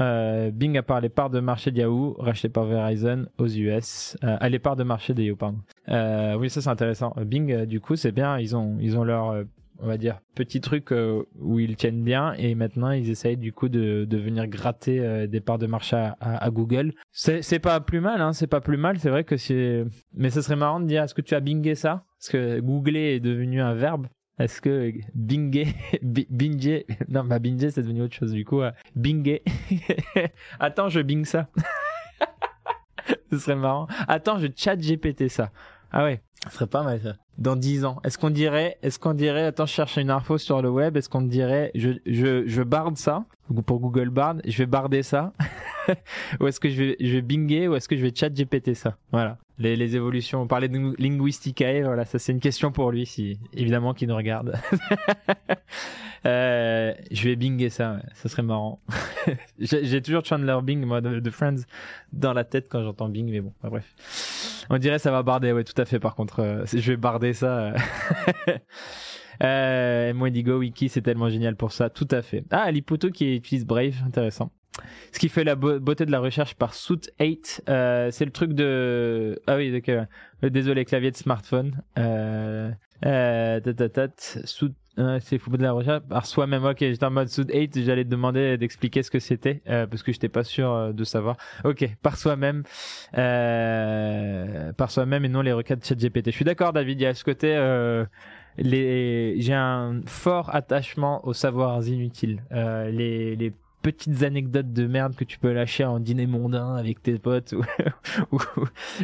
Euh, Bing a par les parts de marché de Yahoo, racheté par Verizon aux US. Euh, les parts de marché de Yahoo, pardon. Euh, oui, ça c'est intéressant. Euh, Bing, euh, du coup, c'est bien. Ils ont, ils ont leur, euh, on va dire, petit truc euh, où ils tiennent bien et maintenant ils essayent du coup de, de venir gratter euh, des parts de marché à, Google. C'est pas plus mal, hein, c'est pas plus mal. C'est vrai que c'est, mais ce serait marrant de dire, est-ce que tu as bingé ça? Parce que googler est devenu un verbe. Est-ce que binger, bi- binger, non, bah binger c'est devenu autre chose du coup. euh, binger. Attends, je bing ça. Ce serait marrant. Attends, je chat GPT ça. Ah ouais, ce serait pas mal ça. Dans 10 ans, est-ce qu'on dirait, est-ce qu'on dirait, attends, je cherche une info sur le web, est-ce qu'on dirait, je, je, je barde ça, pour Google Bard, je vais barder ça, ou est-ce que je vais, je vais binger, ou est-ce que je vais chat GPT ça? Voilà. Les, les évolutions, on parlait de linguisticae, voilà, ça c'est une question pour lui, si, évidemment, qui nous regarde. Euh, je vais binger ça, ça serait marrant. J'ai toujours Chandler Bing, moi, de, Friends, dans la tête quand j'entends Bing, mais bon, bah, bref. On dirait ça va barder, ouais, tout à fait. Par contre, euh, je vais barder ça. euh. euh, Wendigo Wiki, c'est tellement génial pour ça, tout à fait. Ah, Liputo qui utilise Brave, intéressant. Ce qui fait la beau- beauté de la recherche par Suit 8, euh, c'est le truc de. Ah oui, d'accord. Euh, Désolé, clavier de smartphone. Euh, euh, Suit euh, c'est fou de la recherche par soi-même. Ok, j'étais en mode Suit 8, j'allais te demander d'expliquer ce que c'était euh, parce que j'étais pas sûr de savoir. Ok, par soi-même, euh, par soi-même et non les requêtes ChatGPT. Je suis d'accord, David. Il y a ce côté. Euh, les, j'ai un fort attachement aux savoirs inutiles. Les, les petites anecdotes de merde que tu peux lâcher en dîner mondain avec tes potes ou, ou-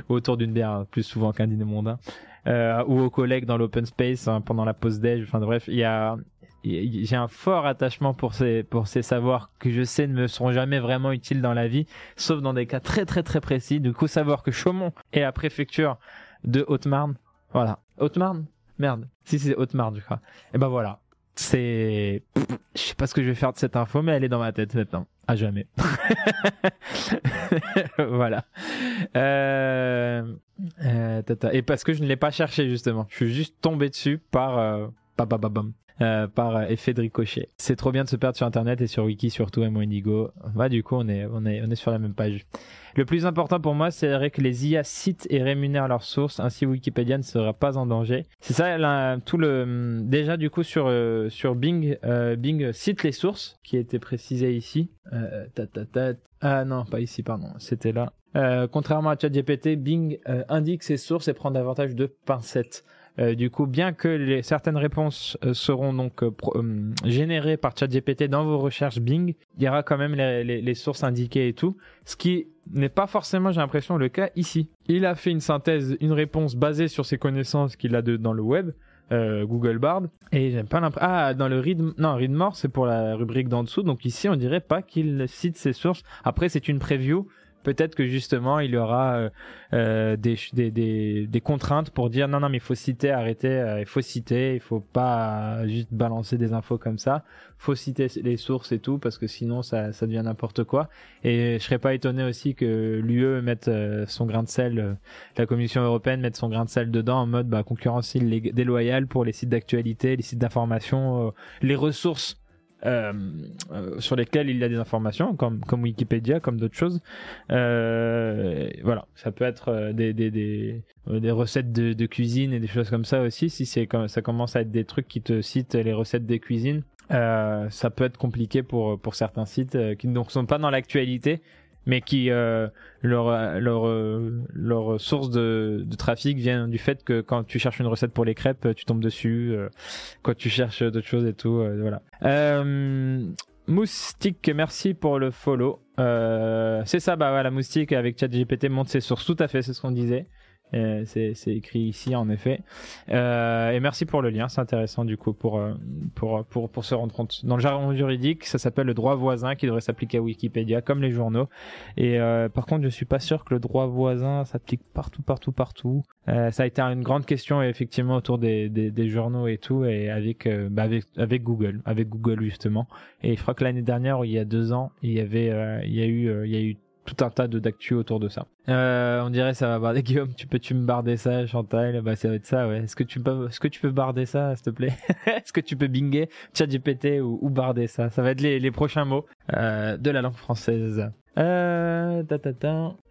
ou autour d'une bière, plus souvent qu'un dîner mondain, euh, ou aux collègues dans l'open space hein, pendant la pause déj. Enfin bref, il y a j'ai un fort attachement pour ces, pour ces savoirs que je sais ne me seront jamais vraiment utiles dans la vie, sauf dans des cas très très très précis. Du coup, savoir que Chaumont est la préfecture de Haute-Marne, voilà. Haute-Marne? Merde. Si c'est Haute-Marne, je crois. Et ben voilà. C'est, je sais pas ce que je vais faire de cette info, mais elle est dans ma tête maintenant. À jamais. voilà. Euh... Euh, et parce que je ne l'ai pas cherché justement. Je suis juste tombé dessus par euh, euh, par effet de ricochet. C'est trop bien de se perdre sur internet et sur wiki surtout et. Bah du coup on est on est on est sur la même page. Le plus important pour moi c'est que les IA citent et rémunèrent leurs sources ainsi Wikipédia ne sera pas en danger. C'est ça tout le déjà du coup sur euh, sur Bing euh, Bing cite les sources qui étaient précisées ici. Ta, ta, ta. Ah non pas ici pardon c'était là. Euh, contrairement à ChatGPT, Bing euh, indique ses sources et prend davantage de pincettes. Euh, du coup, bien que certaines réponses seront donc générées par ChatGPT dans vos recherches Bing, il y aura quand même les, les sources indiquées et tout, ce qui n'est pas forcément, j'ai l'impression, le cas ici. Il a fait une synthèse, une réponse basée sur ses connaissances qu'il a de, dans le web, Google Bard. Et j'aime pas l'impression ah dans le read non read more c'est pour la rubrique d'en dessous. Donc ici on dirait pas qu'il cite ses sources. Après c'est une preview peut-être que justement il y aura euh, euh, des, contraintes pour dire non non mais il faut citer, arrêter, euh, il faut citer, il faut pas juste balancer des infos comme ça, faut citer les sources et tout parce que sinon ça, devient n'importe quoi. Et je serais pas étonné aussi que l'UE mette son grain de sel, la Commission européenne mette son grain de sel dedans en mode bah, concurrence déloyale pour les sites d'actualité, les sites d'information, les ressources sur lesquels il y a des informations, comme, comme Wikipédia, comme d'autres choses. Euh, voilà, ça peut être euh, des, des, des, euh, recettes de, cuisine et des choses comme ça aussi. Si c'est ça commence à être des trucs qui te citent les recettes des cuisines, ça peut être compliqué pour, pour certains sites qui ne sont pas dans l'actualité, mais qui euh, leur leur leur source de, de, trafic vient du fait que quand tu cherches une recette pour les crêpes, tu tombes dessus. Euh, quand tu cherches d'autres choses et tout, euh, voilà. Euh, Moustique, merci pour le follow. c'est ça, bah voilà, Moustique avec ChatGPT monte ses sources. Tout à fait, c'est ce qu'on disait. Euh, c'est écrit ici en effet. Euh, et merci pour le lien, c'est intéressant du coup pour, euh, pour, pour, pour se rendre compte. Dans le jargon juridique, ça s'appelle le droit voisin qui devrait s'appliquer à Wikipédia comme les journaux. Et par contre, je suis pas sûr que le droit voisin s'applique partout, partout, partout. ça a été une grande question effectivement autour des, des, des journaux et tout, et avec, bah avec, avec Google, avec Google justement. Et je crois que l'année dernière, il y a deux ans, il y avait, il y a eu, il y a eu tout un tas de d'actu autour de ça. Euh, on dirait ça va barder Guillaume, tu peux tu me barder ça Chantal? Bah ça va être ça ouais. Est-ce que tu peux est-ce que tu peux barder ça s'il te plaît? Est-ce que tu peux binger ChatGPT ou, ou barder ça? Ça va être les, les prochains mots euh, de la langue française. Euh.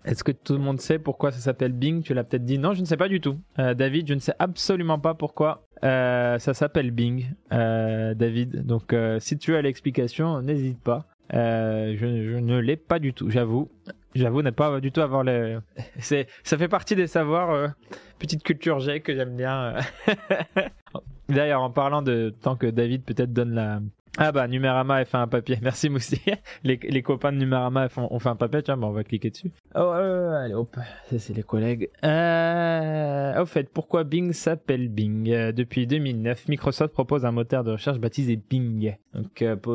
Est-ce que tout le monde sait pourquoi ça s'appelle Bing? Tu l'as peut-être dit. Non, je ne sais pas du tout. David, je ne sais absolument pas pourquoi ça s'appelle Bing. David, donc si tu as l'explication, n'hésite pas. Euh, je, je, ne l'ai pas du tout, j'avoue. J'avoue ne pas du tout avoir le. C'est, ça fait partie des savoirs euh, petite culture G que j'aime bien. D'ailleurs, en parlant de tant que David peut-être donne la, ah bah Numérama a fait un papier. Merci Moussi. les, les copains de Numérama ont fait un papier. Tiens, bah on va cliquer dessus. Oh, allez hop. Ça c'est les collègues. Euh, au fait, pourquoi Bing s'appelle Bing? Euh, Depuis 2009, Microsoft propose un moteur de recherche baptisé Bing. Donc euh, pour,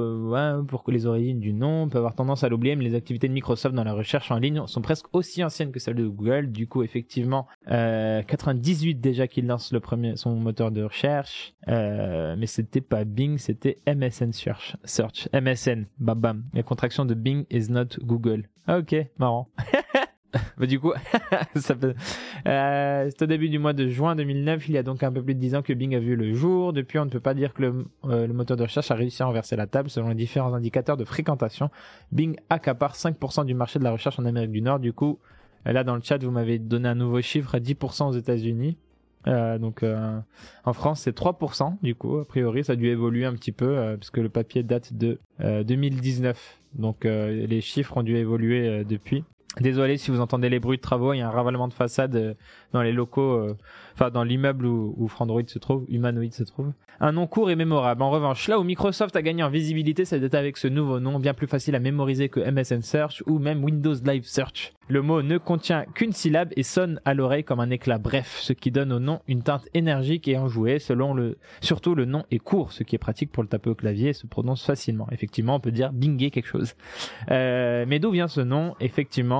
pour les origines du nom, on peut avoir tendance à l'oublier, mais les activités de Microsoft dans la recherche en ligne sont presque aussi anciennes que celles de Google. Du coup, effectivement, 98 déjà qu'il lance le premier son moteur de recherche. mais c'était pas Bing, c'était MSN Search. Search. MSN. Bam bam. La contraction de Bing is not Google. Ah, ok, marrant. bah, du coup, euh, c'est au début du mois de juin 2009. Il y a donc un peu plus de 10 ans que Bing a vu le jour. Depuis, on ne peut pas dire que euh, le moteur de recherche a réussi à renverser la table. Selon les différents indicateurs de fréquentation, Bing accapare 5% du marché de la recherche en Amérique du Nord. Du coup, là dans le chat, vous m'avez donné un nouveau chiffre, 10% aux États-Unis. Euh, donc euh, en France c'est 3% du coup. A priori ça a dû évoluer un petit peu euh, parce que le papier date de 2019 donc les chiffres ont dû évoluer depuis Désolé si vous entendez les bruits de travaux, il y a un ravalement de façade euh, dans les locaux, euh, enfin dans l'immeuble où, où Frandroid se trouve, Humanoid se trouve. Un nom court et mémorable. En revanche, là où Microsoft a gagné en visibilité, c'est avec ce nouveau nom bien plus facile à mémoriser que MSN Search ou même Windows Live Search. Le mot ne contient qu'une syllabe et sonne à l'oreille comme un éclat bref, ce qui donne au nom une teinte énergique et enjouée. Selon le, surtout le nom est court, ce qui est pratique pour le taper au clavier et se prononce facilement. Effectivement, on peut dire binger quelque chose. Euh, mais d'où vient ce nom? Effectivement,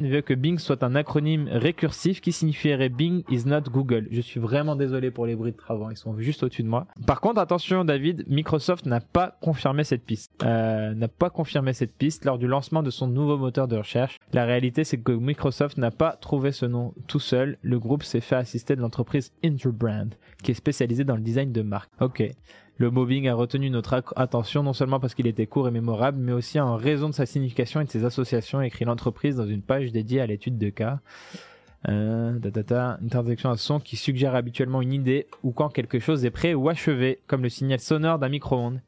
Veut que Bing soit un acronyme récursif qui signifierait Bing is not Google. Je suis vraiment désolé pour les bruits de travaux, ils sont juste au-dessus de moi. Par contre, attention David, Microsoft n'a pas confirmé cette piste. Euh, n'a pas confirmé cette piste lors du lancement de son nouveau moteur de recherche. La réalité, c'est que Microsoft n'a pas trouvé ce nom tout seul. Le groupe s'est fait assister de l'entreprise Interbrand, qui est spécialisée dans le design de marque. Ok. Le mobbing a retenu notre attention non seulement parce qu'il était court et mémorable, mais aussi en raison de sa signification et de ses associations, écrit l'entreprise dans une page dédiée à l'étude de cas. Euh, une à son qui suggère habituellement une idée ou quand quelque chose est prêt ou achevé, comme le signal sonore d'un micro-ondes.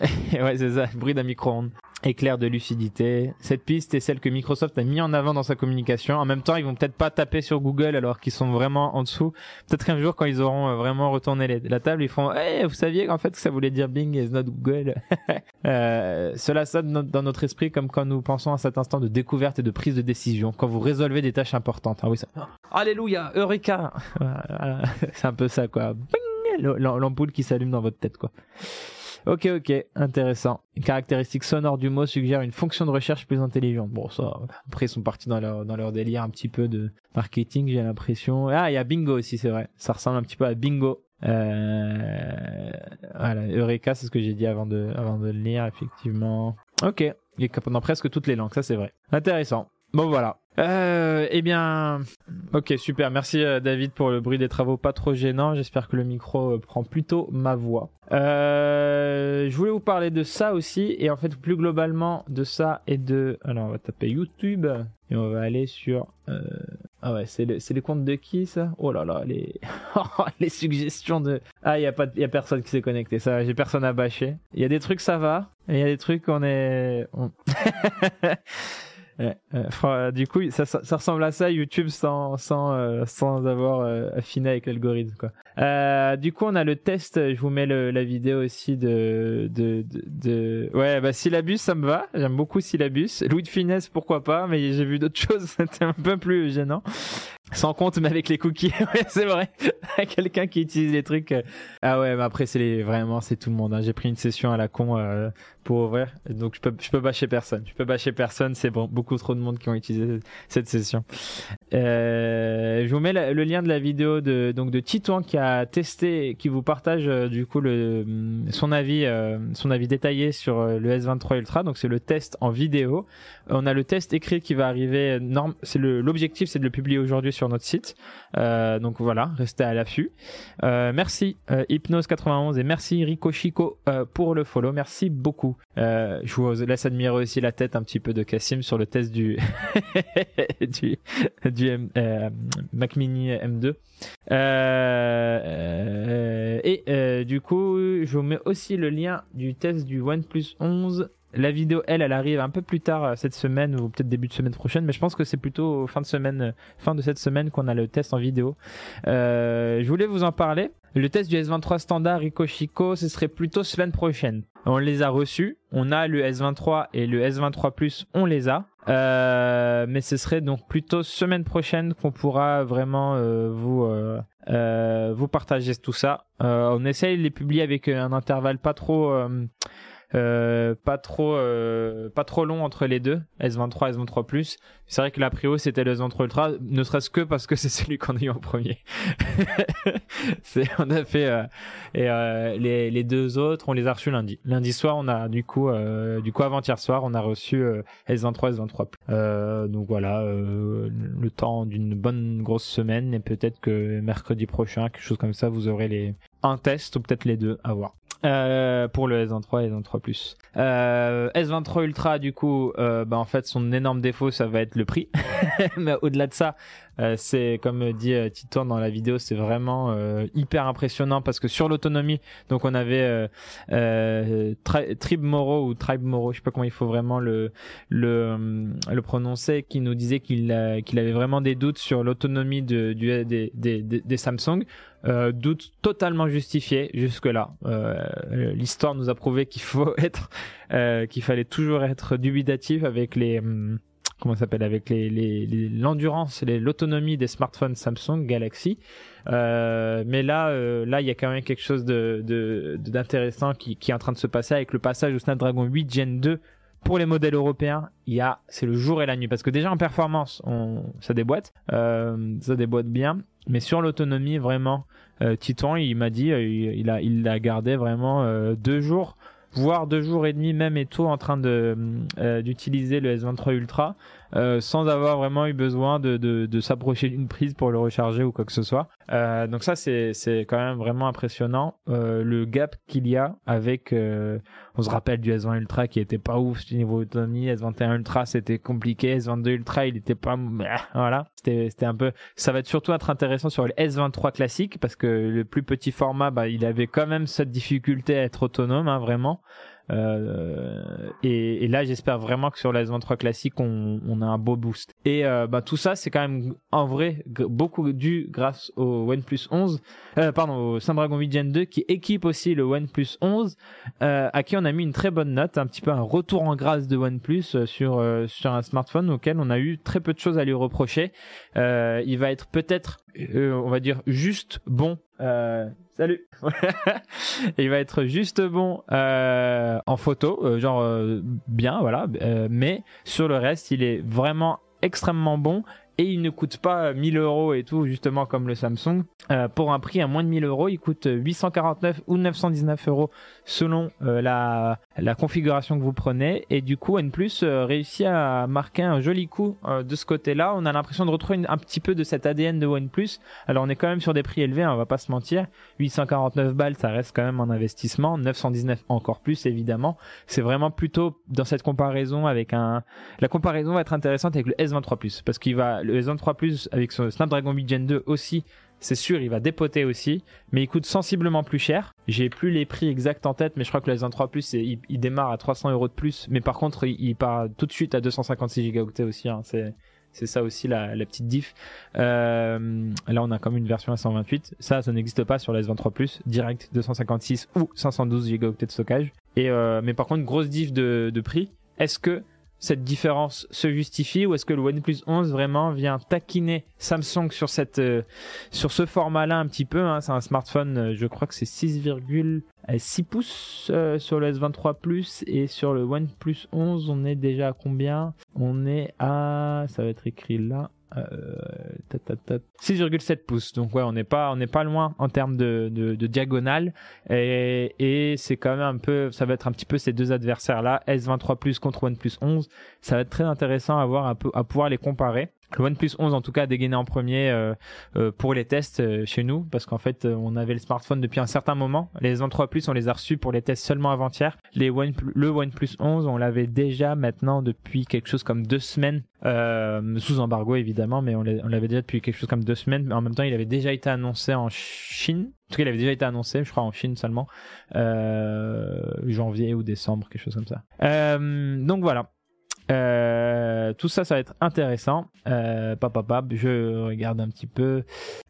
Ouais, c'est ça, bruit d'un micro-ondes. Éclair de lucidité. Cette piste est celle que Microsoft a mis en avant dans sa communication. En même temps, ils vont peut-être pas taper sur Google alors qu'ils sont vraiment en dessous. Peut-être qu'un jour, quand ils auront euh, vraiment retourné la table, ils feront Eh, vous saviez qu'en fait, ça voulait dire Bing is not Google? Euh, Cela sonne dans notre esprit comme quand nous pensons à cet instant de découverte et de prise de décision, quand vous résolvez des tâches importantes. Ah oui, ça... Alléluia, Eureka C'est un peu ça, quoi. L'ampoule qui s'allume dans votre tête, quoi. Ok, ok, intéressant. Une caractéristique sonore du mot suggère une fonction de recherche plus intelligente. Bon, ça, après, ils sont partis dans leur, dans leur délire un petit peu de marketing, j'ai l'impression. Ah, il y a Bingo aussi, c'est vrai. Ça ressemble un petit peu à Bingo. Euh, voilà, Eureka, c'est ce que j'ai dit avant de, avant de le lire, effectivement. Ok, il est dans presque toutes les langues, ça c'est vrai. Intéressant. Bon voilà. Euh, eh bien, ok super. Merci euh, David pour le bruit des travaux pas trop gênant. J'espère que le micro euh, prend plutôt ma voix. Euh, je voulais vous parler de ça aussi et en fait plus globalement de ça et de. Alors on va taper YouTube et on va aller sur. euh, Ah ouais, c'est le- les comptes de qui ça? Oh là là, les les suggestions de. Ah il y a pas, y a personne qui s'est connecté. Ça, j'ai personne à bâcher. Il y a des trucs ça va il y a des trucs on est. on- euh, fra- du coup, ça, ça, ressemble à ça YouTube sans sans euh, sans avoir euh, affiné avec l'algorithme quoi. Euh, du coup, on a le test. Je vous mets le, la vidéo aussi de de, de de ouais bah syllabus ça me va. J'aime beaucoup syllabus. Louis de finesse pourquoi pas, mais j'ai vu d'autres choses. C'était un peu plus gênant. Sans compte, mais avec les cookies, ouais, c'est vrai. Quelqu'un qui utilise les trucs. euh, Ah ouais, mais après c'est les vraiment c'est tout le monde. hein. J'ai pris une session à la con euh, pour ouvrir, donc je peux je peux bâcher personne. Je peux bâcher personne. C'est bon, beaucoup trop de monde qui ont utilisé cette session. Euh, je vous mets le lien de la vidéo de donc de Titouan qui a testé, qui vous partage euh, du coup le son avis euh, son avis détaillé sur le S23 Ultra. Donc c'est le test en vidéo. On a le test écrit qui va arriver. Norm, c'est l'objectif c'est de le publier aujourd'hui sur notre site. Euh, donc voilà, restez à l'affût. Euh, merci euh, Hypnose91 et merci Rico Chico pour le follow. Merci beaucoup. Je vous laisse admirer aussi la tête un petit peu de Cassim sur le test du du, du M- Mac Mini M2. Euh, euh, et du coup, je vous mets aussi le lien du test du OnePlus 11. La vidéo, elle, elle arrive un peu plus tard euh, cette semaine ou peut-être début de semaine prochaine, mais je pense que c'est plutôt fin de semaine, euh, fin de cette semaine qu'on a le test en vidéo. Euh, je voulais vous en parler le test du S23 standard Rico Chico, ce serait plutôt semaine prochaine. On les a reçus. On a le S23 et le S23 Plus, on les a. Euh, mais ce serait donc plutôt semaine prochaine qu'on pourra vraiment euh, vous euh, euh, vous partager tout ça. On essaye de les publier avec un intervalle pas trop euh, pas trop euh, pas trop long entre les deux S23 S23 Plus. C'est vrai que la prio c'était le S23 Ultra ne serait-ce que parce que c'est celui qu'on a eu en premier. C'est on a fait euh, et euh, les, les deux autres on les a reçus lundi. Lundi soir on a du coup euh, du coup avant-hier soir on a reçu S23 S23 Plus. Donc voilà le temps d'une bonne grosse semaine et peut-être que mercredi prochain quelque chose comme ça vous aurez les un test ou peut-être les deux à voir euh, pour le S23 et S23 Plus. Euh, S23 Ultra, du coup, euh, bah, en fait, son énorme défaut, ça va être le prix. Mais au-delà de ça, euh, c'est comme dit euh, dans la vidéo, c'est vraiment euh, hyper impressionnant parce que sur l'autonomie, donc on avait Tribe Moro ou Tribe Moro, je sais pas comment il faut vraiment le le, prononcer, qui nous disait qu'il qu'il avait vraiment des doutes sur l'autonomie de, des, des, Samsung. Euh, doute totalement justifié jusque là. Euh, L'histoire nous a prouvé qu'il faut être, euh, qu'il fallait toujours être dubitatif avec les, hum, comment s'appelle avec l'endurance l'autonomie des smartphones Samsung Galaxy. Euh, mais là euh, là il y a quand même quelque chose de d'intéressant qui, est en train de se passer avec le passage au Snapdragon 8 Gen 2 pour les modèles européens, il y a c'est le jour et la nuit. Parce que déjà en performance, ça déboîte, euh, ça déboîte bien, mais sur l'autonomie vraiment, euh, Titan, il m'a dit, il, il l'a gardé vraiment deux jours voire deux jours et demi même et tout en train euh, d'utiliser le S23 Ultra euh, sans avoir vraiment eu besoin de, de, de s'approcher d'une prise pour le recharger ou quoi que ce soit. Euh, donc ça c'est c'est quand même vraiment impressionnant euh, le gap qu'il y a avec euh, on se rappelle du S20 Ultra qui était pas ouf du niveau autonomie, S21 Ultra c'était compliqué, S22 Ultra il était pas voilà, c'était c'était un peu ça va être surtout être intéressant sur le S23 classique parce que le plus petit format bah il avait quand même cette difficulté à être autonome hein, vraiment. Euh, et, et, là, j'espère vraiment que sur la S23 classique, on, on a un beau boost. Et euh, bah, tout ça, c'est quand même en vrai beaucoup dû grâce au OnePlus 11, euh, pardon, au Snapdragon 8 Gen 2 qui équipe aussi le OnePlus 11, euh, à qui on a mis une très bonne note, un petit peu un retour en grâce de OnePlus sur sur un smartphone auquel on a eu très peu de choses à lui reprocher. il va être peut-être, on va dire, juste bon. Salut. il va être juste bon euh, en photo, euh, genre euh, bien, voilà. Euh, mais sur le reste, il est vraiment extrêmement bon et il ne coûte pas 1000 euros et tout, justement comme le Samsung. Euh, pour un prix à moins de 1000 euros, il coûte 849 ou 919 euros selon euh, la, configuration que vous prenez. Et du coup, OnePlus euh, réussit à marquer un joli coup euh, de ce côté-là. On a l'impression de retrouver un petit peu de cet ADN de OnePlus. Alors on est quand même sur des prix élevés, hein, on va pas se mentir. 849 balles, ça reste quand même un investissement. 919 encore plus, évidemment. C'est vraiment plutôt dans cette comparaison avec un... La comparaison va être intéressante avec le S23 Plus parce qu'il va le S23 Plus avec son Snapdragon 8 Gen 2 aussi c'est sûr, il va dépoter aussi, mais il coûte sensiblement plus cher. J'ai plus les prix exacts en tête, mais je crois que le S23 Plus, il, démarre à 300 euros de plus, mais par contre, il, part tout de suite à 256 gigaoctets aussi. Hein. C'est c'est ça aussi la, la petite diff. Euh, là, on a comme une version à 128. Ça, ça n'existe pas sur le S23 Plus. Direct 256 ou 512 gigaoctets de stockage. Et euh, mais par contre, grosse diff de prix. Est-ce que cette différence se justifie ou est-ce que le OnePlus 11 vraiment vient taquiner Samsung sur cette euh, sur ce format-là un petit peu hein, c'est un smartphone euh, je crois que c'est 6,6 pouces euh, sur le S23 Plus et sur le OnePlus 11 on est déjà à combien? On est à ça va être écrit là euh, 6,7 pouces. Donc ouais, on n'est pas on n'est pas loin en termes de, de, diagonale et, et c'est quand même un peu ça va être un petit peu ces deux adversaires là S23 Plus contre OnePlus 11. Ça va être très intéressant à voir un peu à pouvoir les comparer le OnePlus 11 en tout cas dégainé en premier euh, euh, pour les tests euh, chez nous parce qu'en fait on avait le smartphone depuis un certain moment. Les S23 Plus on les a reçus pour les tests seulement avant-hier. One, le OnePlus 11 on l'avait déjà maintenant depuis quelque chose comme deux semaines sous embargo évidemment mais on l'avait déjà depuis quelque chose comme deux semaines. Mais en même temps il avait déjà été annoncé en Chine. En tout cas il avait déjà été annoncé je crois en Chine seulement janvier ou décembre quelque chose comme ça. Donc voilà euh, tout ça, ça va être intéressant. Euh, papa, pap, je regarde un petit peu.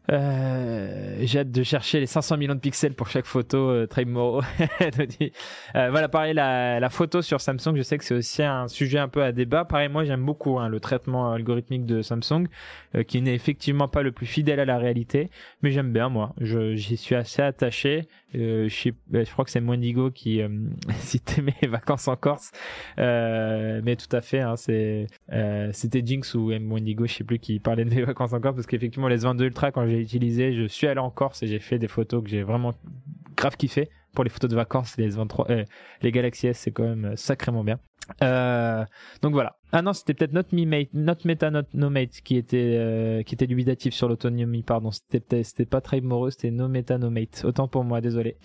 Euh, j'ai hâte de chercher les 500 millions de pixels pour chaque photo, euh, Trey Moreau. euh, voilà, pareil, la, la, photo sur Samsung, je sais que c'est aussi un sujet un peu à débat. Pareil, moi j'aime beaucoup hein, le traitement algorithmique de Samsung, euh, qui n'est effectivement pas le plus fidèle à la réalité, mais j'aime bien moi. J'y suis assez attaché. Euh, je, je, crois que c'est Mwendigo qui citait mes vacances en Corse, mais tout à fait, hein, c'était Jinx ou Mwendigo, je sais plus, qui parlait de mes vacances en Corse, parce qu'effectivement les 22 Ultra quand j'ai utilisé, je suis allé en Corse et j'ai fait des photos que j'ai vraiment grave kiffé. Pour les photos de vacances, les 23, euh, les Galaxy S, c'est quand même euh, sacrément bien. Euh, donc voilà. Ah non, c'était peut-être notre Mate, notre Meta, notre No Mate qui était euh, qui était dubitatif sur l'autonomie. Pardon, c'était c'était pas très morose, c'était No Meta, No. Autant pour moi, désolé.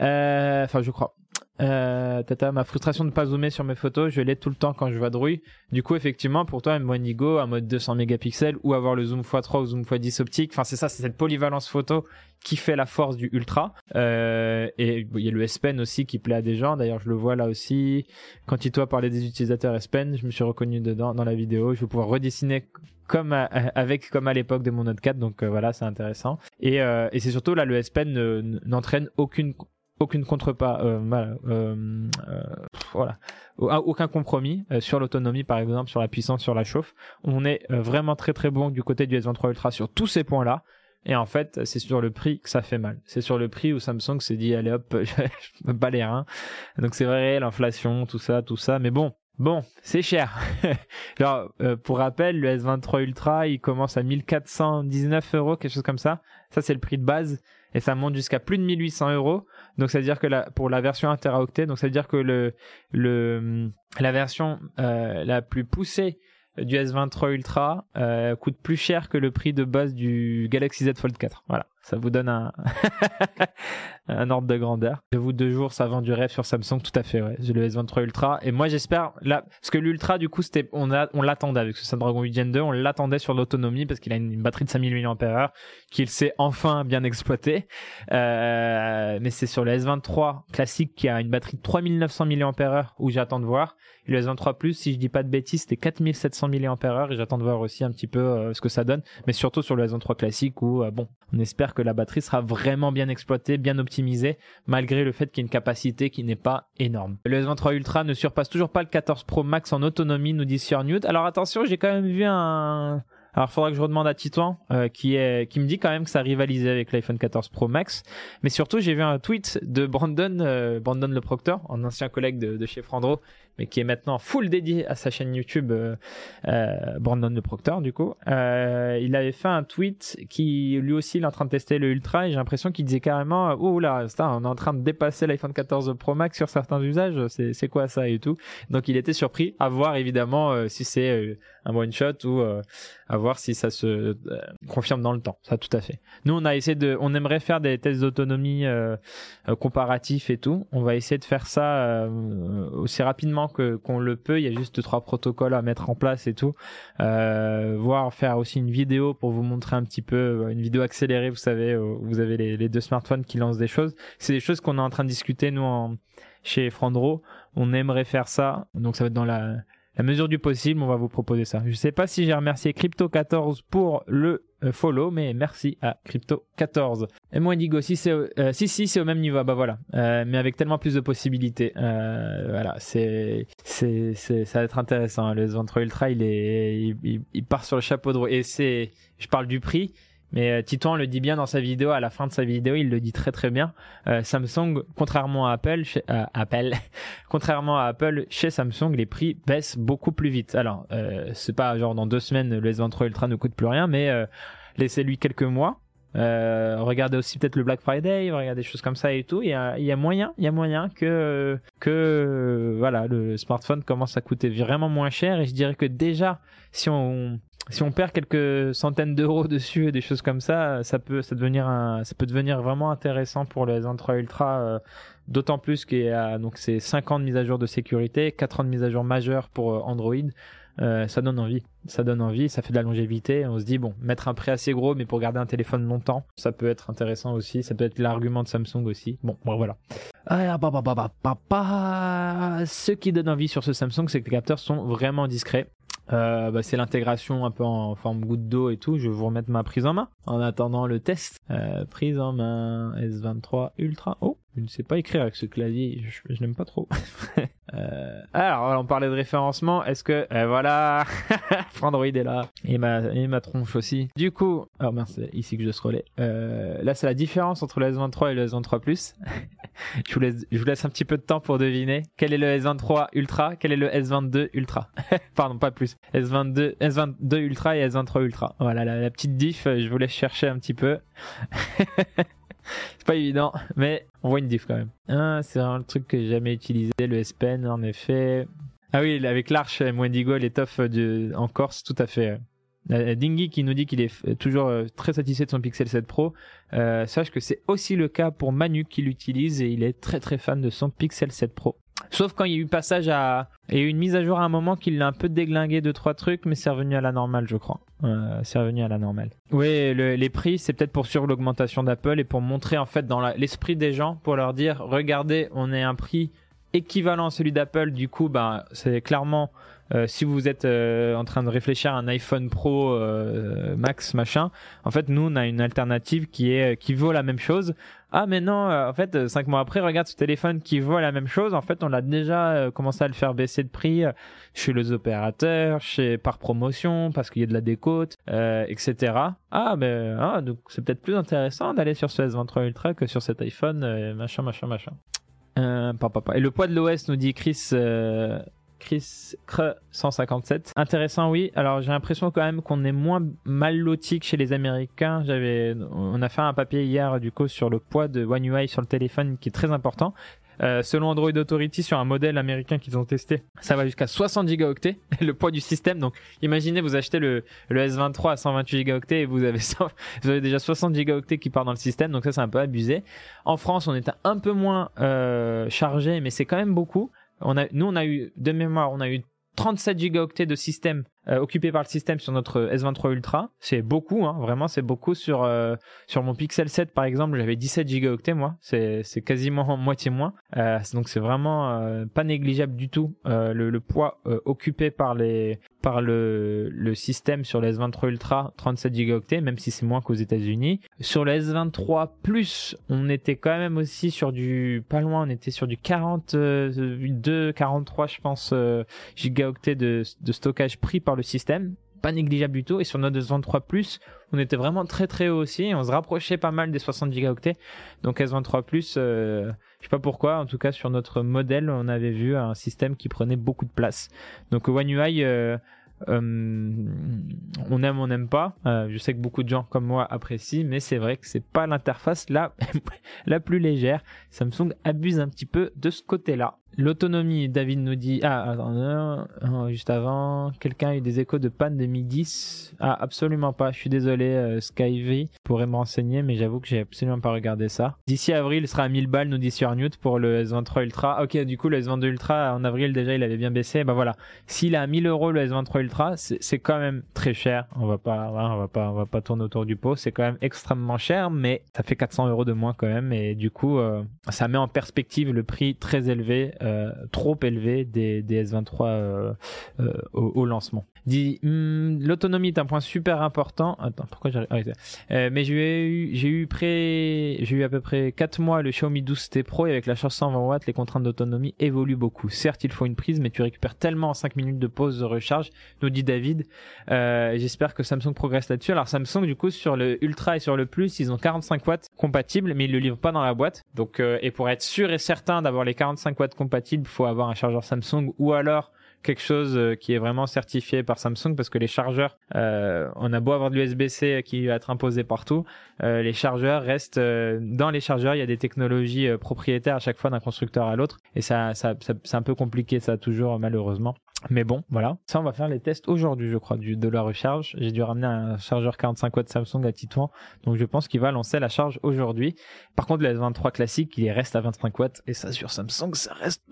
Euh, enfin, je crois. Euh, tata, ma frustration de pas zoomer sur mes photos, je l'ai tout le temps quand je vadrouille. Du coup, effectivement, pour toi, M1 à mode 200 mégapixels ou avoir le zoom x3 ou zoom x10 optique, enfin, c'est ça, c'est cette polyvalence photo qui fait la force du ultra. Euh, et il y a le S Pen aussi qui plaît à des gens. D'ailleurs, je le vois là aussi. Quand il toi parlait des utilisateurs S Pen, je me suis reconnu dedans dans la vidéo. Je vais pouvoir redessiner comme avec comme à l'époque de mon Note 4 donc euh, voilà c'est intéressant et, euh, et c'est surtout là le S Pen n'entraîne aucune aucune contrepas, euh, euh, euh, voilà, aucun compromis sur l'autonomie par exemple, sur la puissance, sur la chauffe. On est vraiment très très bon du côté du S23 Ultra sur tous ces points-là. Et en fait, c'est sur le prix que ça fait mal. C'est sur le prix où Samsung s'est dit allez hop, je me bats les. Donc c'est vrai, l'inflation, tout ça, tout ça. Mais bon, Bon, c'est cher. Alors, pour rappel, le S23 Ultra, il commence à 1419 euros, quelque chose comme ça. Ça, c'est le prix de base. Et ça monte jusqu'à plus de 1800 euros. Donc ça veut dire que la, pour la version interaoctet, donc ça veut dire que le, le la version euh, la plus poussée du S23 Ultra euh, coûte plus cher que le prix de base du Galaxy Z Fold 4. Voilà, ça vous donne un, ordre de grandeur. De vous deux jours, ça vend du rêve sur Samsung, tout à fait. Ouais. J'ai le S23 Ultra et moi j'espère là parce que l'Ultra du coup c'était on on l'attendait avec ce Snapdragon 8 Gen 2, on l'attendait sur l'autonomie parce qu'il a une, batterie de 5000 mAh qu'il sait enfin bien exploiter. Euh, mais c'est sur le S23 classique qui a une batterie de 3900 mAh où j'attends de voir. Et le S23 Plus, si je dis pas de bêtises, c'était 4700 mAh et j'attends de voir aussi un petit peu euh, ce que ça donne. Mais surtout sur le S23 classique où euh, bon, on espère que la batterie sera vraiment bien exploitée, bien optimisée malgré le fait qu'il y ait une capacité qui n'est pas énorme. Le S23 Ultra ne surpasse toujours pas le 14 Pro Max en autonomie, nous dit Sir Newt. Alors attention, j'ai quand même vu un... Alors, faudra que je redemande à Titouan, euh, qui est, qui me dit quand même que ça rivalisait avec l'iPhone 14 Pro Max. Mais surtout, j'ai vu un tweet de Brandon, euh, Brandon le Proctor, un ancien collègue de, de chez Frandro, mais qui est maintenant full dédié à sa chaîne YouTube, euh, euh, Brandon le Proctor du coup. Euh, il avait fait un tweet qui lui aussi il est en train de tester le Ultra et j'ai l'impression qu'il disait carrément oh là on est en train de dépasser l'iPhone 14 Pro Max sur certains usages, c'est quoi ça et tout? Donc il était surpris à voir évidemment euh, si c'est euh, un one shot ou à voir si ça se confirme dans le temps. Ça tout à fait. Nous on a essayé de on aimerait faire des tests d'autonomie comparatifs et tout. On va essayer de faire ça aussi rapidement qu'on le peut. Il y a juste trois protocoles à mettre en place et tout. Euh, voir faire aussi une vidéo pour vous montrer un petit peu euh, une vidéo accélérée. Vous savez, euh, vous avez les, deux smartphones qui lancent des choses. C'est des choses qu'on est en train de discuter nous chez Frandro. On aimerait faire ça. Donc ça va être dans la la mesure du possible, on va vous proposer ça. Je sais pas si j'ai remercié Crypto14 pour le euh, follow, mais merci à Crypto14. Et moi, Indigo, si c'est, euh, si, si, c'est au même niveau, bah voilà. Euh, mais avec tellement plus de possibilités. voilà, c'est, c'est, c'est, ça va être intéressant. Le Ventre Ultra, il est, il, il, part sur le chapeau de roue. Et c'est, je parle du prix. Mais euh, Titouan le dit bien dans sa vidéo, à la fin de sa vidéo, il le dit très très bien. Euh, Samsung, contrairement à Apple, chez, euh, Apple, contrairement à Apple, chez Samsung, les prix baissent beaucoup plus vite. Alors, euh, c'est pas genre dans deux semaines le S23 Ultra ne coûte plus rien, mais laissez-lui quelques mois. regardez aussi peut-être le Black Friday, regardez des choses comme ça et tout. Il y a, il y a moyen, il y a moyen que que voilà le smartphone commence à coûter vraiment moins cher. Et je dirais que déjà, si on si on perd quelques centaines d'euros dessus et des choses comme ça, ça peut, ça devenir un, ça peut devenir vraiment intéressant pour les Android Ultra. Euh, d'autant plus qu'il y a donc c'est 5 ans de mise à jour de sécurité, 4 ans de mise à jour majeure pour euh, Android. Euh, ça donne envie, ça donne envie, ça fait de la longévité. On se dit bon, mettre un prix assez gros, mais pour garder un téléphone longtemps, ça peut être intéressant aussi. Ça peut être l'argument de Samsung aussi. Bon, bon voilà. Ah, bah, bah, bah, Ce qui donne envie sur ce Samsung, c'est que les capteurs sont vraiment discrets. Euh, bah, c'est l'intégration un peu en forme goutte d'eau et tout. Je vais vous remettre ma prise en main en attendant le test. Euh, prise en main S23 Ultra. Oh, je ne sais pas écrire avec ce clavier. Je, n'aime pas trop. euh, alors, on parlait de référencement. Est-ce que euh, voilà, Frandroid est là et ma et ma tronche aussi. Du coup, oh mince, c'est ici que je scrollais. Euh, là, c'est la différence entre le S23 et le S23 Plus. je vous laisse, je vous laisse un petit peu de temps pour deviner quel est le S23 Ultra, quel est le S22 Ultra? Pardon, pas plus. S22, S22 Ultra et S23 Ultra. Voilà, la petite diff, je vous laisse chercher un petit peu. C'est pas évident, mais on voit une diff quand même. Ah, c'est vraiment le truc que j'ai jamais utilisé, le S Pen, en effet. Ah oui, avec l'Arche Wendigo, l'étoffe de, en Corse, tout à fait. Euh, Dingy qui nous dit qu'il est toujours euh, très satisfait de son Pixel 7 Pro. Euh, sache que c'est aussi le cas pour Manu qui l'utilise et il est très très fan de son Pixel 7 Pro. Sauf quand il y a eu passage à eu une mise à jour à un moment qui l'a un peu déglingué de trois trucs, mais c'est revenu à la normale, je crois. Euh, c'est revenu à la normale. Oui, le- les prix, c'est peut-être pour sur l'augmentation d'Apple et pour montrer en fait dans l'esprit des gens, pour leur dire, regardez, on est un prix équivalent à celui d'Apple. Du coup, bah, c'est clairement euh, si vous êtes euh, en train de réfléchir à un iPhone Pro euh, Max machin, en fait, nous on a une alternative qui est qui vaut la même chose. Ah mais non, euh, en fait, euh, cinq mois après, regarde ce téléphone qui vaut la même chose. En fait, on l'a déjà euh, commencé à le faire baisser de prix euh, chez les opérateurs, chez par promotion, parce qu'il y a de la décote, euh, etc. Ah ben ah, donc c'est peut-être plus intéressant d'aller sur ce S23 Ultra que sur cet iPhone, euh, machin, machin, machin. Euh, pa, pa, pa. Et le poids de l'OS nous dit Chris. euh, Chris Cre 157. Intéressant, oui. Alors j'ai l'impression quand même qu'on est moins mal loti chez les Américains. J'avais, on a fait un papier hier du coup sur le poids de One UI sur le téléphone qui est très important. Euh, selon Android Authority, sur un modèle américain qu'ils ont testé, ça va jusqu'à 60 gigaoctets, le poids du système. Donc, imaginez, vous achetez le, le S23 à 128 gigaoctets et vous avez, 100 vous avez déjà 60 gigaoctets qui partent dans le système. Donc ça, c'est un peu abusé. En France, on était un peu moins euh, chargé, mais c'est quand même beaucoup. On a, nous, on a eu, de mémoire, on a eu 37 gigaoctets de système euh, occupés par le système sur notre S23 Ultra. C'est beaucoup, hein, vraiment, c'est beaucoup sur euh, sur mon Pixel 7 par exemple. J'avais 17 gigaoctets moi, c'est quasiment moitié moins. Euh, donc c'est vraiment pas négligeable du tout le, le poids occupé par les par le le système sur le S23 Ultra, 37 gigaoctets, même si c'est moins qu'aux États-Unis. Sur le S23 Plus, on était quand même aussi sur du pas loin, on était sur du 42, 43 je pense gigaoctets de, de stockage pris par le système pas négligeable du tout. Et sur notre S23 Plus on était vraiment très très haut aussi. On se rapprochait pas mal des 60 gigaoctets. Donc S23 Plus euh, je sais pas pourquoi en tout cas sur notre modèle on avait vu un système qui prenait beaucoup de place. Donc One UI euh, euh, on aime on n'aime pas. Euh, je sais que beaucoup de gens comme moi apprécient mais c'est vrai que c'est pas l'interface la la plus légère. Samsung abuse un petit peu de ce côté là L'autonomie, David nous dit. Ah, attends, non, non, juste avant, quelqu'un a eu des échos de panne de Mi 10 Ah, absolument pas. Je suis désolé, euh, pourrait me renseigner, mais j'avoue que j'ai absolument pas regardé ça. D'ici avril, il sera à 1000 balles, nous dit sur Newt pour le S23 Ultra. Ok, du coup, le S22 Ultra, en avril, déjà, il avait bien baissé. Bah voilà. S'il est à 1000 euros le S23 Ultra, c'est quand même très cher. On va pas, on va pas, on va pas tourner autour du pot. C'est quand même extrêmement cher, mais ça fait 400 euros de moins quand même. Et du coup, euh, ça met en perspective le prix très élevé, euh, trop élevé des, des S23 euh, euh, au, au lancement. Dit, hum, l'autonomie est un point super important. Attends, pourquoi j'ai ah, euh, mais j'ai eu, j'ai eu près, j'ai eu à peu près 4 mois le Xiaomi 12T Pro et avec la charge 120 watts, les contraintes d'autonomie évoluent beaucoup. Certes, il faut une prise, mais tu récupères tellement en 5 minutes de pause de recharge, nous dit David. Euh, J'espère que Samsung progresse là-dessus. Alors Samsung, du coup, sur le Ultra et sur le Plus, ils ont 45 watts compatibles, mais ils le livrent pas dans la boîte. Donc, euh, et pour être sûr et certain d'avoir les 45 watts compatibles, faut avoir un chargeur Samsung ou alors quelque chose euh, qui est vraiment certifié par Samsung parce que les chargeurs, euh, on a beau avoir de l'USB-C qui va être imposé partout, euh, les chargeurs restent dans les chargeurs, il y a des technologies propriétaires à chaque fois d'un constructeur à l'autre et ça, ça, c'est un peu compliqué ça toujours malheureusement. Mais bon, voilà. Ça, on va faire les tests aujourd'hui, je crois, du, de la recharge. J'ai dû ramener un chargeur 45 watts Samsung à Titouan. Donc, je pense qu'il va lancer la charge aujourd'hui. Par contre, le S23 classique, il reste à 25 watts. Et ça, sur Samsung, ça reste...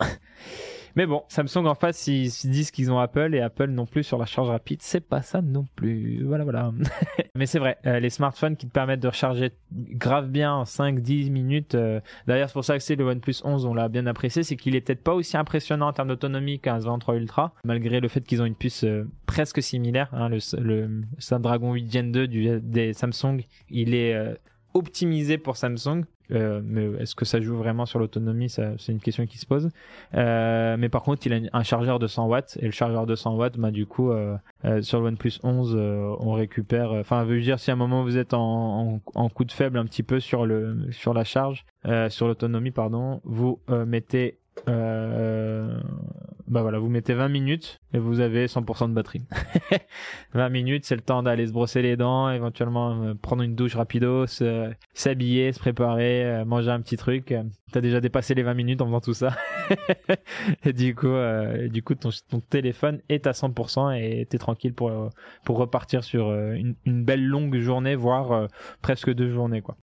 Mais bon, Samsung en face, ils, disent qu'ils ont Apple et Apple non plus sur la charge rapide. C'est pas ça non plus. Voilà, voilà. Mais c'est vrai, euh, les smartphones qui te permettent de recharger grave bien en 5-10 minutes. euh, D'ailleurs, c'est pour ça que c'est le OnePlus 11, on l'a bien apprécié, c'est qu'il est peut-être pas aussi impressionnant en termes d'autonomie qu'un S23 Ultra, malgré le fait qu'ils ont une puce euh, presque similaire. hein, le, le Snapdragon 8 Gen 2 du, des Samsung, il est optimisé pour Samsung. Euh, mais est-ce que ça joue vraiment sur l'autonomie? C'est une question qui se pose. Euh, mais par contre, il a un chargeur de 100 watts et le chargeur de 100 watts, bah du coup, euh, sur le OnePlus 11, euh, on récupère. Enfin, veut dire si à un moment vous êtes en, en, coup de faible un petit peu sur le sur la charge, sur l'autonomie, pardon, vous mettez bah voilà, vous mettez 20 minutes et vous avez 100% de batterie. 20 minutes, c'est le temps d'aller se brosser les dents, éventuellement euh, prendre une douche rapido, se- s'habiller, se préparer, euh, manger un petit truc. T'as déjà dépassé les 20 minutes en faisant tout ça. et du coup, euh, du coup ton, téléphone est à 100% et t'es tranquille pour, euh, pour repartir sur euh, une, belle longue journée, voire euh, presque deux journées. quoi.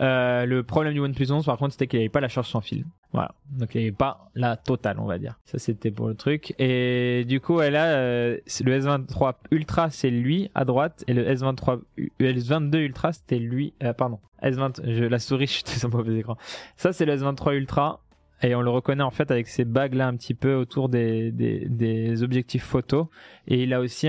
Euh, le problème du OnePlus 11 par contre c'était qu'il n'y avait pas la charge sans fil. Voilà, donc il n'y avait pas la totale on va dire. Ça c'était pour le truc. Et du coup elle a euh, le S23 Ultra c'est lui à droite et le S23 U- S22 Ultra c'était lui euh, pardon S20 je, la souris je suis sur mauvais écran. Ça c'est le S23 Ultra et on le reconnaît en fait avec ces bagues là un petit peu autour des, objectifs photo et il a aussi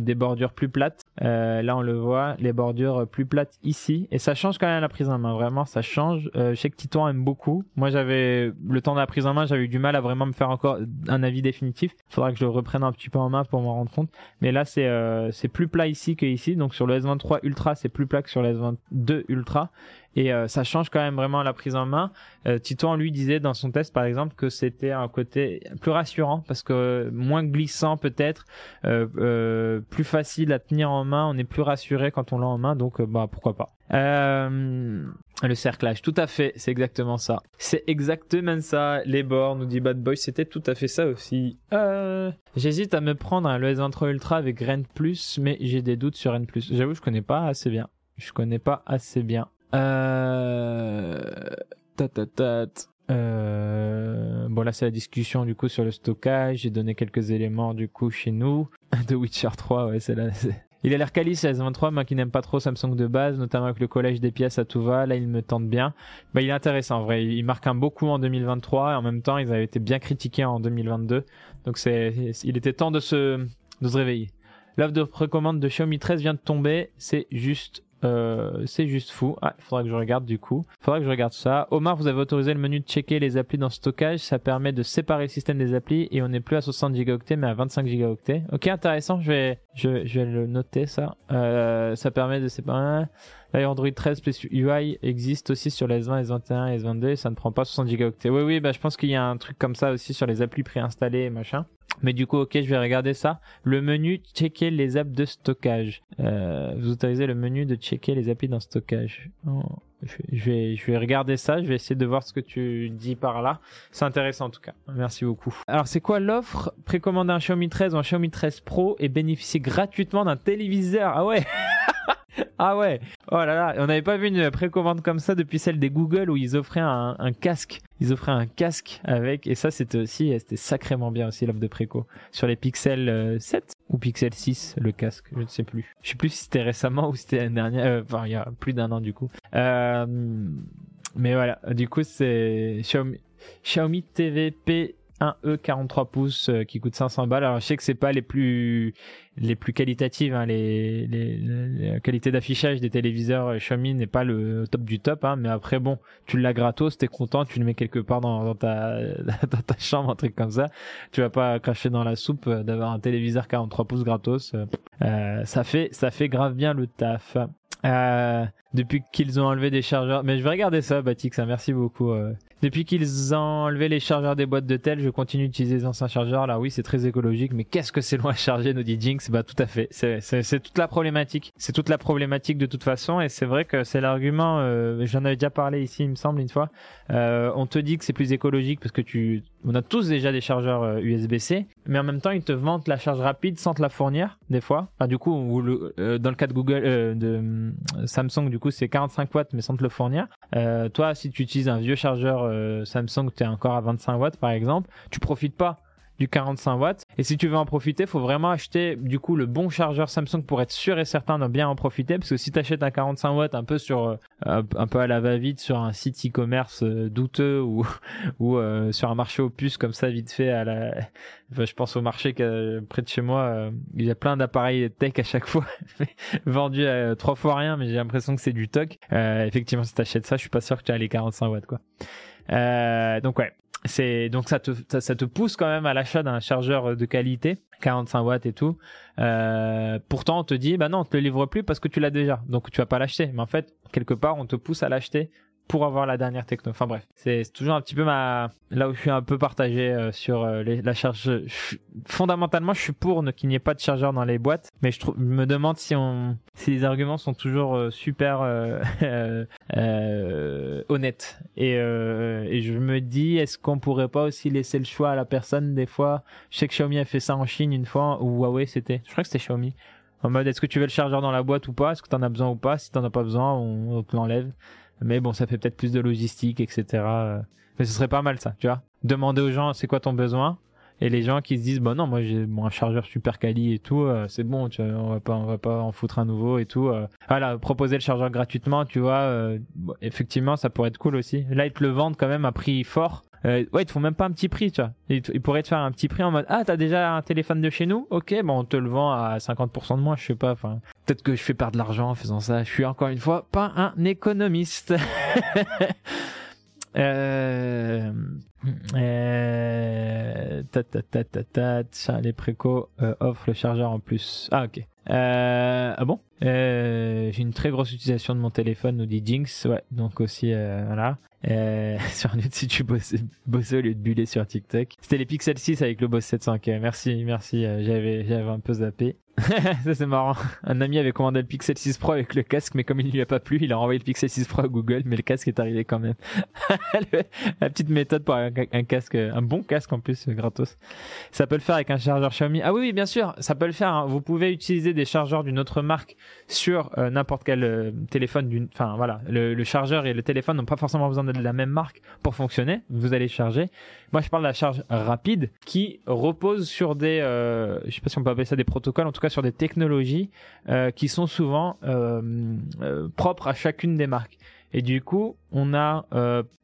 des bordures plus plates Euh, là on le voit les bordures plus plates ici. Et ça change quand même la prise en main vraiment ça change. Euh, je sais que Titouan aime beaucoup. Moi j'avais le temps de la prise en main j'avais eu du mal à vraiment me faire encore un avis définitif. Faudra que je le reprenne un petit peu en main pour m'en rendre compte. Mais là c'est euh, plus plat ici que ici. Donc sur le S23 Ultra c'est plus plat que sur le S22 Ultra et euh, ça change quand même vraiment la prise en main euh, lui disait dans son test par exemple que c'était un côté plus rassurant parce que moins glissant peut-être euh, euh, plus facile à tenir en main on est plus rassuré quand on l'a en main donc bah pourquoi pas le cerclage, tout à fait, c'est exactement ça. C'est exactement ça. Les bords, nous dit Bad Boy, c'était tout à fait ça aussi. J'hésite à me prendre un le S23 Ultra avec Ren Plus, mais j'ai des doutes sur Ren Plus. J'avoue, je connais pas assez bien. Je connais pas assez bien. Euh... Euh... Bon là c'est la discussion du coup sur le stockage. J'ai donné quelques éléments du coup chez nous. De Witcher 3, ouais c'est là. Il a l'air quali ce S23, moi qui n'aime pas trop Samsung de base, notamment avec le collège des pièces à tout va. Là il me tente bien. Bah il est intéressant en vrai. Il marque un beau coup en 2023 et en même temps ils avaient été bien critiqués en 2022. Donc c'est, il était temps de se, de se réveiller. L'offre de précommande de Xiaomi 13 vient de tomber. C'est juste euh, c'est juste fou. Ah, il faudra que je regarde du coup. Il faudra que je regarde ça. Omar, vous avez autorisé le menu de checker les applis dans stockage. Ça permet de séparer le système des applis et on n'est plus à 60 gigaoctets mais à 25 gigaoctets. Ok, intéressant. Je vais, je, je vais le noter ça. Euh, ça permet de séparer. D'ailleurs, Android 13 plus UI existe aussi sur les S20, S21 et S22 et ça ne prend pas 60 gigaoctets. Oui, oui, bah, je pense qu'il y a un truc comme ça aussi sur les applis préinstallées et machin. Mais du coup, ok, je vais regarder ça. Le menu checker les apps de stockage. Euh, vous autorisez le menu de checker les applis dans stockage. Oh, je vais, je vais regarder ça. Je vais essayer de voir ce que tu dis par là. C'est intéressant en tout cas. Merci beaucoup. Alors, c'est quoi l'offre? Précommander un Xiaomi 13 ou un Xiaomi 13 Pro et bénéficier gratuitement d'un téléviseur. Ah ouais Ah ouais Oh là là, on n'avait pas vu une précommande comme ça depuis celle des Google où ils offraient un, casque. Ils offraient un casque avec, et ça c'était aussi, c'était sacrément bien aussi l'offre de préco. Sur les Pixel euh, 7 ou Pixel 6, le casque, je ne sais plus. Je sais plus si c'était récemment ou si c'était l'année dernière, euh, enfin il y a plus d'un an du coup. Euh, mais voilà, du coup c'est Xiaomi, Xiaomi TV P 1E 43 pouces euh, qui coûte 500 balles. Alors je sais que c'est pas les plus les plus qualitatives, hein, les, les, les- la qualité d'affichage des téléviseurs Xiaomi n'est pas le top du top, hein, mais après bon, tu l'as gratos, t'es content, tu le mets quelque part dans, dans ta dans ta chambre, un truc comme ça. Tu vas pas cracher dans la soupe euh, d'avoir un téléviseur 43 pouces gratos. euh, ça fait ça fait grave bien le taf. Euh, depuis qu'ils ont enlevé des chargeurs, mais je vais regarder ça, Batix, hein, merci beaucoup. euh. Depuis qu'ils ont enlevé les chargeurs des boîtes de tel, je continue d'utiliser les anciens chargeurs. Là, oui, c'est très écologique, mais qu'est-ce que c'est loin à charger, nous dit Jinx? Bah, tout à fait. C'est, toute la problématique. C'est toute la problématique de toute façon, et c'est vrai que c'est l'argument. Euh, j'en avais déjà parlé ici, il me semble, une fois. Euh, on te dit que c'est plus écologique parce que tu, on a tous déjà des chargeurs euh, USB-C, mais en même temps, ils te vantent la charge rapide sans te la fournir, des fois. Enfin, du coup, euh, dans le cas de Google, euh, de euh, Samsung, du coup c'est 45 watts mais sans te le fournir. Euh, toi, si tu utilises un vieux chargeur euh, Samsung, tu es encore à 25 watts par exemple, tu profites pas du 45 watts. Et si tu veux en profiter, faut vraiment acheter du coup le bon chargeur Samsung pour être sûr et certain de bien en profiter. Parce que si tu achètes un 45 watts un peu sur euh, un peu à la va-vite sur un site e-commerce euh, douteux ou ou euh, sur un marché aux puces comme ça vite fait à la, je pense au marché près de chez moi, il y a plein d'appareils tech à chaque fois vendus à trois fois rien, mais j'ai l'impression que c'est du toc. effectivement, si t'achètes ça, je suis pas sûr que tu as les 45 watts quoi. donc ouais, c'est donc ça te ça, te pousse quand même à l'achat d'un chargeur de qualité 45 watts et tout. Euh, pourtant on te dit bah non on te le livre plus parce que tu l'as déjà. Donc tu vas pas l'acheter. Mais en fait quelque part on te pousse à l'acheter pour avoir la dernière techno. Enfin bref, c'est toujours un petit peu ma là où je suis un peu partagé euh, sur euh, la charge. Fondamentalement, je suis pour qu'il n'y ait pas de chargeur dans les boîtes, mais je, trouve, me demande si on si les arguments sont toujours euh, super honnêtes. Et, je me dis, est-ce qu'on pourrait pas aussi laisser le choix à la personne? Des fois Je sais que Xiaomi a fait ça en Chine une fois, ou Huawei c'était. Je crois que c'était Xiaomi. En mode, est-ce que tu veux le chargeur dans la boîte ou pas? Est-ce que tu en as besoin ou pas? Si tu n'en as pas besoin, on te l'enlève. Mais bon, ça fait peut-être plus de logistique, etc. Mais ce serait pas mal ça, tu vois. Demander aux gens c'est quoi ton besoin? Et les gens qui se disent bon non moi j'ai un chargeur super quali et tout euh, c'est bon tu vois, on va pas on va pas en foutre un nouveau et tout euh. voilà proposer le chargeur gratuitement tu vois euh, effectivement ça pourrait être cool aussi là ils te le vendent quand même à prix fort ouais ils te font même pas un petit prix tu vois ils, pourraient te faire un petit prix en mode ah t'as déjà un téléphone de chez nous? Ok bon on te le vend à 50% de moins je sais pas enfin peut-être que je fais perdre de l'argent en faisant ça je suis encore une fois pas un économiste euh, euh, ta, ta, ta, ta, ta, les préco euh, offrent le chargeur en plus. Ah ok. Euh, ah bon? Euh, J'ai une très grosse utilisation de mon téléphone, nous dit Jinx. Ouais, donc aussi euh, voilà. Euh, sur si tu bosses, bosser au lieu de buller sur TikTok. C'était les Pixel 6 avec le Boss 700. Ok, merci, merci. Euh, j'avais, j'avais un peu zappé. ça c'est marrant. Un ami avait commandé le Pixel 6 Pro avec le casque, mais comme il lui a pas plu, il a envoyé le Pixel 6 Pro à Google, mais le casque est arrivé quand même. la petite méthode pour un, casque, un bon casque en plus, gratos. Ça peut le faire avec un chargeur Xiaomi. Ah oui, oui, bien sûr, ça peut le faire. Hein. Vous pouvez utiliser des chargeurs d'une autre marque sur euh, n'importe quel euh, téléphone d'une. Enfin voilà, le, chargeur et le téléphone n'ont pas forcément besoin de la même marque pour fonctionner. Vous allez charger. Moi, je parle de la charge rapide qui repose sur des, euh, je sais pas si on peut appeler ça des protocoles, sur des technologies euh, qui sont souvent euh, euh propres à chacune des marques. Et du coup, on a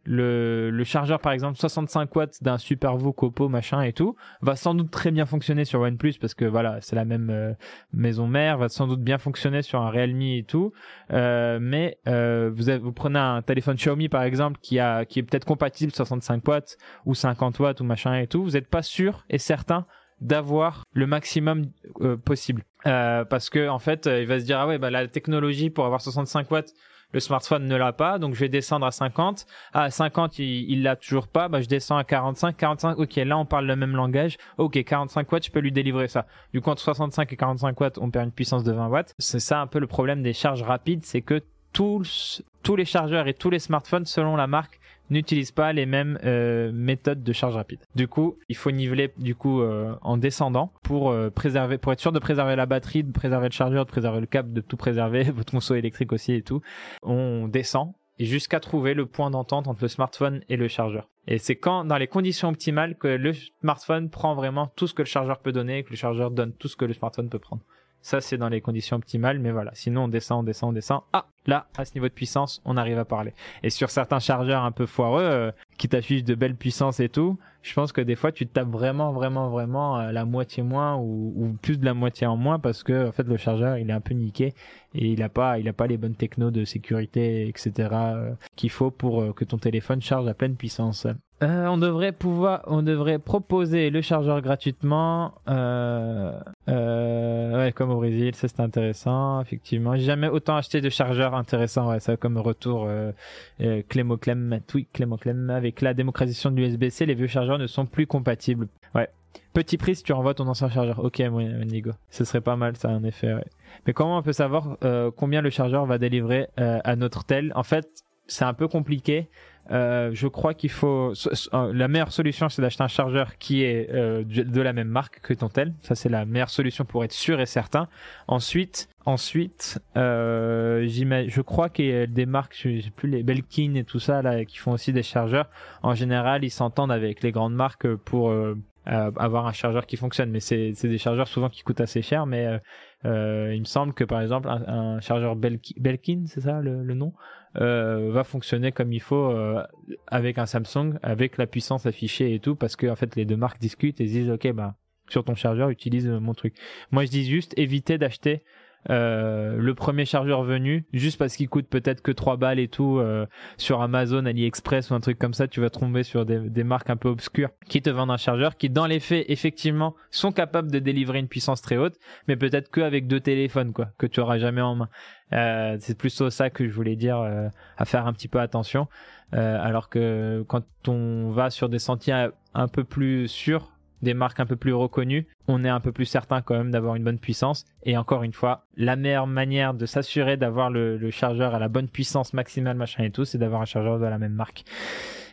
le, chargeur, par exemple, 65 watts d'un Supervook Oppo, machin et tout, va sans doute très bien fonctionner sur OnePlus parce que voilà, c'est la même maison mère, va sans doute bien fonctionner sur un Realme et tout. Mais vous prenez un téléphone Xiaomi, par exemple, qui a qui est peut-être compatible 65 watts ou 50 watts ou machin et tout, vous n'êtes pas sûr et certain d'avoir le maximum euh, possible. Euh, parce que en fait, il va se dire ah ouais bah la technologie pour avoir 65 watts le smartphone ne l'a pas, donc je vais descendre à 50. Ah, à 50, il, il l'a toujours pas, bah je descends à 45. 45, ok, là on parle le même langage. Ok, 45 watts, je peux lui délivrer ça. Du coup, entre 65 et 45 watts, on perd une puissance de 20 watts. C'est ça un peu le problème des charges rapides, c'est que tous, tous les chargeurs et tous les smartphones, selon la marque, n'utilisent pas les mêmes euh, méthodes de charge rapide. Du coup, il faut niveler du coup euh, en descendant pour euh, préserver, pour être sûr de préserver la batterie, de préserver le chargeur, de préserver le câble, de tout préserver, votre conso électrique aussi et tout. On descend jusqu'à trouver le point d'entente entre le smartphone et le chargeur. Et c'est quand, dans les conditions optimales, que le smartphone prend vraiment tout ce que le chargeur peut donner et que le chargeur donne tout ce que le smartphone peut prendre. Ça, c'est dans les conditions optimales, mais voilà. Sinon, on descend, on descend, on descend. Ah, là, à ce niveau de puissance, on arrive à parler. Et sur certains chargeurs un peu foireux, euh, qui t'affichent de belles puissances et tout, je pense que des fois, tu tapes vraiment, vraiment, vraiment euh, la moitié moins ou, plus de la moitié en moins parce que, en fait, le chargeur, il est un peu niqué et il a pas, il a pas les bonnes technos de sécurité, etc. Euh, qu'il faut pour que ton téléphone charge à pleine puissance. Euh, on devrait pouvoir, on devrait proposer le chargeur gratuitement, euh, euh, ouais, comme au Brésil, ça c'est intéressant, effectivement. J'ai jamais autant acheté de chargeurs intéressants, ouais, ça comme retour, euh, euh Clémo Clem, oui, Clémo Clem, avec la démocratisation de l'USB-C, les vieux chargeurs ne sont plus compatibles. Ouais. Petit prix si tu renvoies ton ancien chargeur. Ok, mon Nigo. Ce serait pas mal, ça, en effet, ouais. Mais comment on peut savoir combien le chargeur va délivrer à notre tel? En fait, c'est un peu compliqué Euh, je crois qu'il faut euh, la meilleure solution, c'est d'acheter un chargeur qui est euh, de la même marque que ton tel. Ça, c'est la meilleure solution pour être sûr et certain. Ensuite, ensuite, euh, je crois qu'il y a des marques, je sais plus les Belkin et tout ça là, qui font aussi des chargeurs. En général, ils s'entendent avec les grandes marques pour euh, avoir un chargeur qui fonctionne. Mais c'est des chargeurs souvent qui coûtent assez cher, mais euh, il me semble que par exemple un, chargeur Belkin, c'est ça le, nom, euh, va fonctionner comme il faut euh, avec un Samsung, avec la puissance affichée et tout, parce que en fait les deux marques discutent et disent ok bah sur ton chargeur utilise mon truc. Moi je dis juste éviter d'acheter euh, le premier chargeur venu, juste parce qu'il coûte peut-être que 3 balles et tout euh, sur Amazon, AliExpress ou un truc comme ça, tu vas tomber sur des, marques un peu obscures qui te vendent un chargeur qui, dans les faits, effectivement, sont capables de délivrer une puissance très haute, mais peut-être que avec deux téléphones, quoi, que tu auras jamais en main. Euh, c'est plus ça que je voulais dire, euh, à faire un petit peu attention. alors que quand on va sur des sentiers un peu plus sûrs, des marques un peu plus reconnues, on est un peu plus certain quand même d'avoir une bonne puissance. Et encore une fois, la meilleure manière de s'assurer d'avoir le, le, chargeur à la bonne puissance maximale, machin et tout, c'est d'avoir un chargeur de la même marque.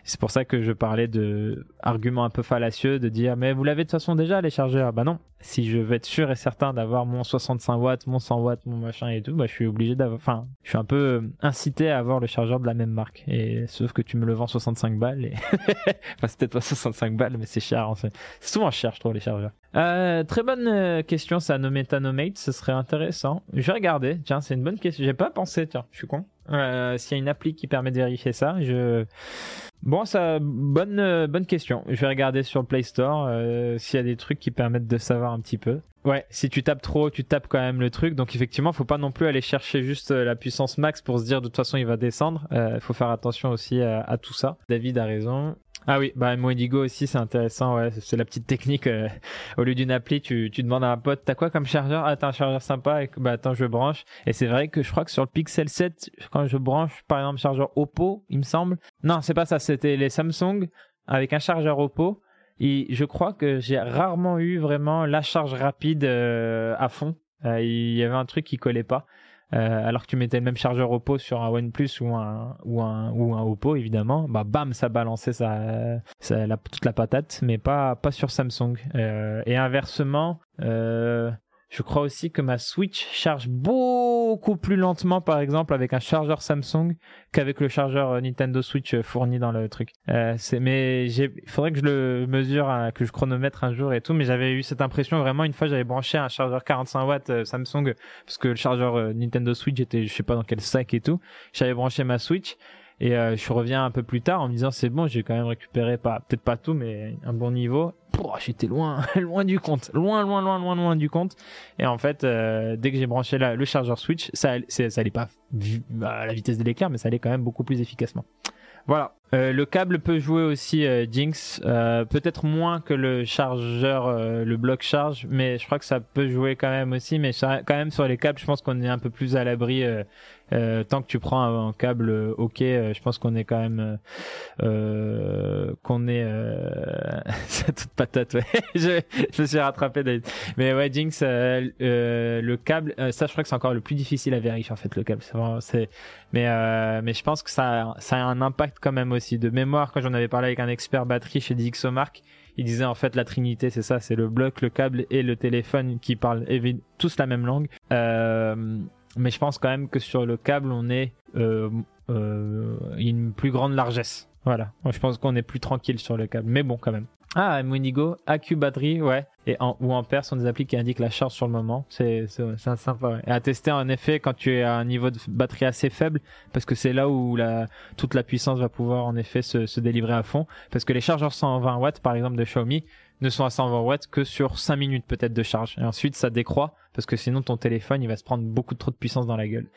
C'est pour ça que je parlais de arguments un peu fallacieux, de dire mais vous l'avez de toute façon déjà les chargeurs. Bah non, si je veux être sûr et certain d'avoir mon 65 watts, mon 100 watts, mon machin et tout, bah je suis obligé d'avoir, enfin, je suis un peu euh, incité à avoir le chargeur de la même marque. Et sauf que tu me le vends 65 balles et, enfin c'est peut-être pas 65 balles, mais c'est cher. C'est souvent cher, je trouve les chargeurs. Euh, très bonne euh, question, ça nommé Tanomate, ce serait intéressant. Je vais regarder. Tiens, c'est une bonne question. J'ai pas pensé. Tiens, je suis con. Euh, S'il y a une appli qui permet de vérifier ça, je Bon, ça, bonne, euh, bonne question. Je vais regarder sur le Play Store euh, s'il y a des trucs qui permettent de savoir un petit peu. Ouais, si tu tapes trop, tu tapes quand même le truc. Donc effectivement, faut pas non plus aller chercher juste euh, la puissance max pour se dire de toute façon il va descendre. Il faut faire attention aussi à, tout ça. David a raison. Ah oui, bah Moedigo aussi c'est intéressant, ouais, c'est la petite technique. Euh, au lieu d'une appli, tu, tu demandes à un pote, t'as quoi comme chargeur? Ah t'as un chargeur sympa, et, bah attends je branche. Et c'est vrai que je crois que sur le Pixel 7, quand je branche par exemple chargeur Oppo, il me semble. Non, c'est pas ça, c'était les Samsung avec un chargeur Oppo. Et je crois que j'ai rarement eu vraiment la charge rapide euh, à fond. Euh, il y avait un truc qui collait pas. Euh, alors que tu mettais le même chargeur Oppo sur un OnePlus ou un ou un ou un Oppo évidemment, bah bam ça balançait ça, ça la, toute la patate, mais pas pas sur Samsung. Et inversement, je crois aussi que ma Switch charge beaucoup plus lentement, par exemple, avec un chargeur Samsung qu'avec le chargeur euh, Nintendo Switch euh, fourni dans le truc. Euh, mais il faudrait que je le mesure, hein, que je chronomètre un jour et tout. Mais j'avais eu cette impression vraiment une fois, j'avais branché un chargeur 45 watts Samsung parce que le chargeur Nintendo Switch était, je sais pas dans quel sac et tout. J'avais branché ma Switch et euh, je reviens un peu plus tard en me disant c'est bon, j'ai quand même récupéré pas peut-être pas tout mais un bon niveau. J'étais loin, loin du compte, loin, loin, loin, loin, loin du compte. Et en fait, euh, dès que j'ai branché la, le chargeur Switch, ça, ça allait pas à la vitesse de l'éclair, mais ça allait quand même beaucoup plus efficacement. Voilà. Euh, le câble peut jouer aussi euh, Jinx, euh, peut-être moins que le chargeur, euh, le bloc charge, mais je crois que ça peut jouer quand même aussi. Mais quand même sur les câbles, je pense qu'on est un peu plus à l'abri. Euh, tant que tu prends un, câble OK, je pense qu'on est quand même qu'on est c'est toute patate. Ouais. je, je me suis rattrapé. Mais ouais, Jinx, le câble, ça je crois que c'est encore le plus difficile à vérifier en fait le câble. C'est mais mais je pense que ça ça a un impact quand même aussi de mémoire quand j'en avais parlé avec un expert batterie chez Dixomark il disait en fait la trinité c'est ça c'est le bloc le câble et le téléphone qui parlent tous la même langue euh, mais je pense quand même que sur le câble on est euh, euh, une plus grande largesse voilà je pense qu'on est plus tranquille sur le câble mais bon quand même ah, Monigo, Accu batterie, ouais. Et en, ou Ampère sont des applis qui indiquent la charge sur le moment. C'est sympa. Ouais. Et à tester en effet quand tu es à un niveau de batterie assez faible, parce que c'est là où la, toute la puissance va pouvoir en effet se, se délivrer à fond. Parce que les chargeurs 120 watts, par exemple de Xiaomi, ne sont à 120 watts que sur 5 minutes peut-être de charge. Et ensuite ça décroît parce que sinon ton téléphone il va se prendre beaucoup trop de puissance dans la gueule.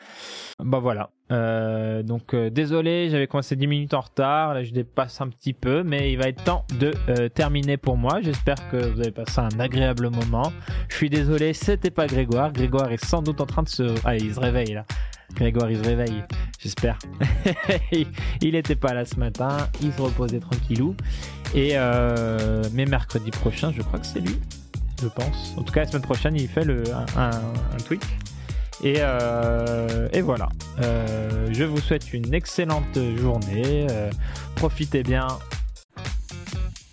Bah voilà. Euh, donc euh, désolé, j'avais commencé 10 minutes en retard, là je dépasse un petit peu, mais il va être temps de euh, terminer pour moi. J'espère que vous avez passé un agréable moment. Je suis désolé, c'était pas Grégoire. Grégoire est sans doute en train de se... Ah il se réveille là. Grégoire, il se réveille, j'espère. il était pas là ce matin, il se reposait tranquillou. Et euh, mais mercredi prochain, je crois que c'est lui, je pense. En tout cas, la semaine prochaine, il fait le, un, un, tweet. Et, euh, et voilà. Euh, je vous souhaite une excellente journée. Profitez bien.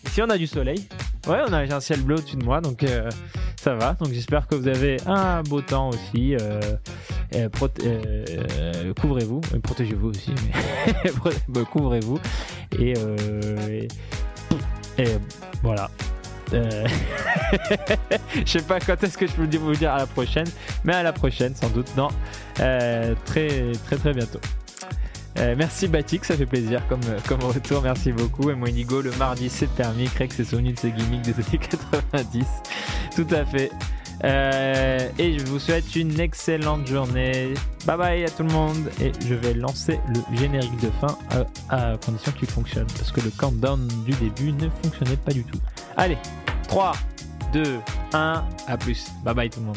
Ici, on a du soleil. Ouais, on a un ciel bleu au-dessus de moi, donc euh, ça va. Donc j'espère que vous avez un beau temps aussi. Euh, euh, couvrez-vous, protégez-vous aussi, couvrez-vous. Et, voilà. Je sais pas quand est-ce que je peux vous dire à la prochaine, mais à la prochaine sans doute euh, très très très bientôt. Euh, merci Batik, ça fait plaisir comme, comme retour, merci beaucoup. Et moi Inigo, le mardi c'est permis, Craig c'est Sony de ses gimmicks des années 90. Tout à fait. Euh, et je vous souhaite une excellente journée. Bye bye à tout le monde. Et je vais lancer le générique de fin à, à condition qu'il fonctionne. Parce que le countdown du début ne fonctionnait pas du tout. Allez, 3, 2, 1, à plus. Bye bye tout le monde.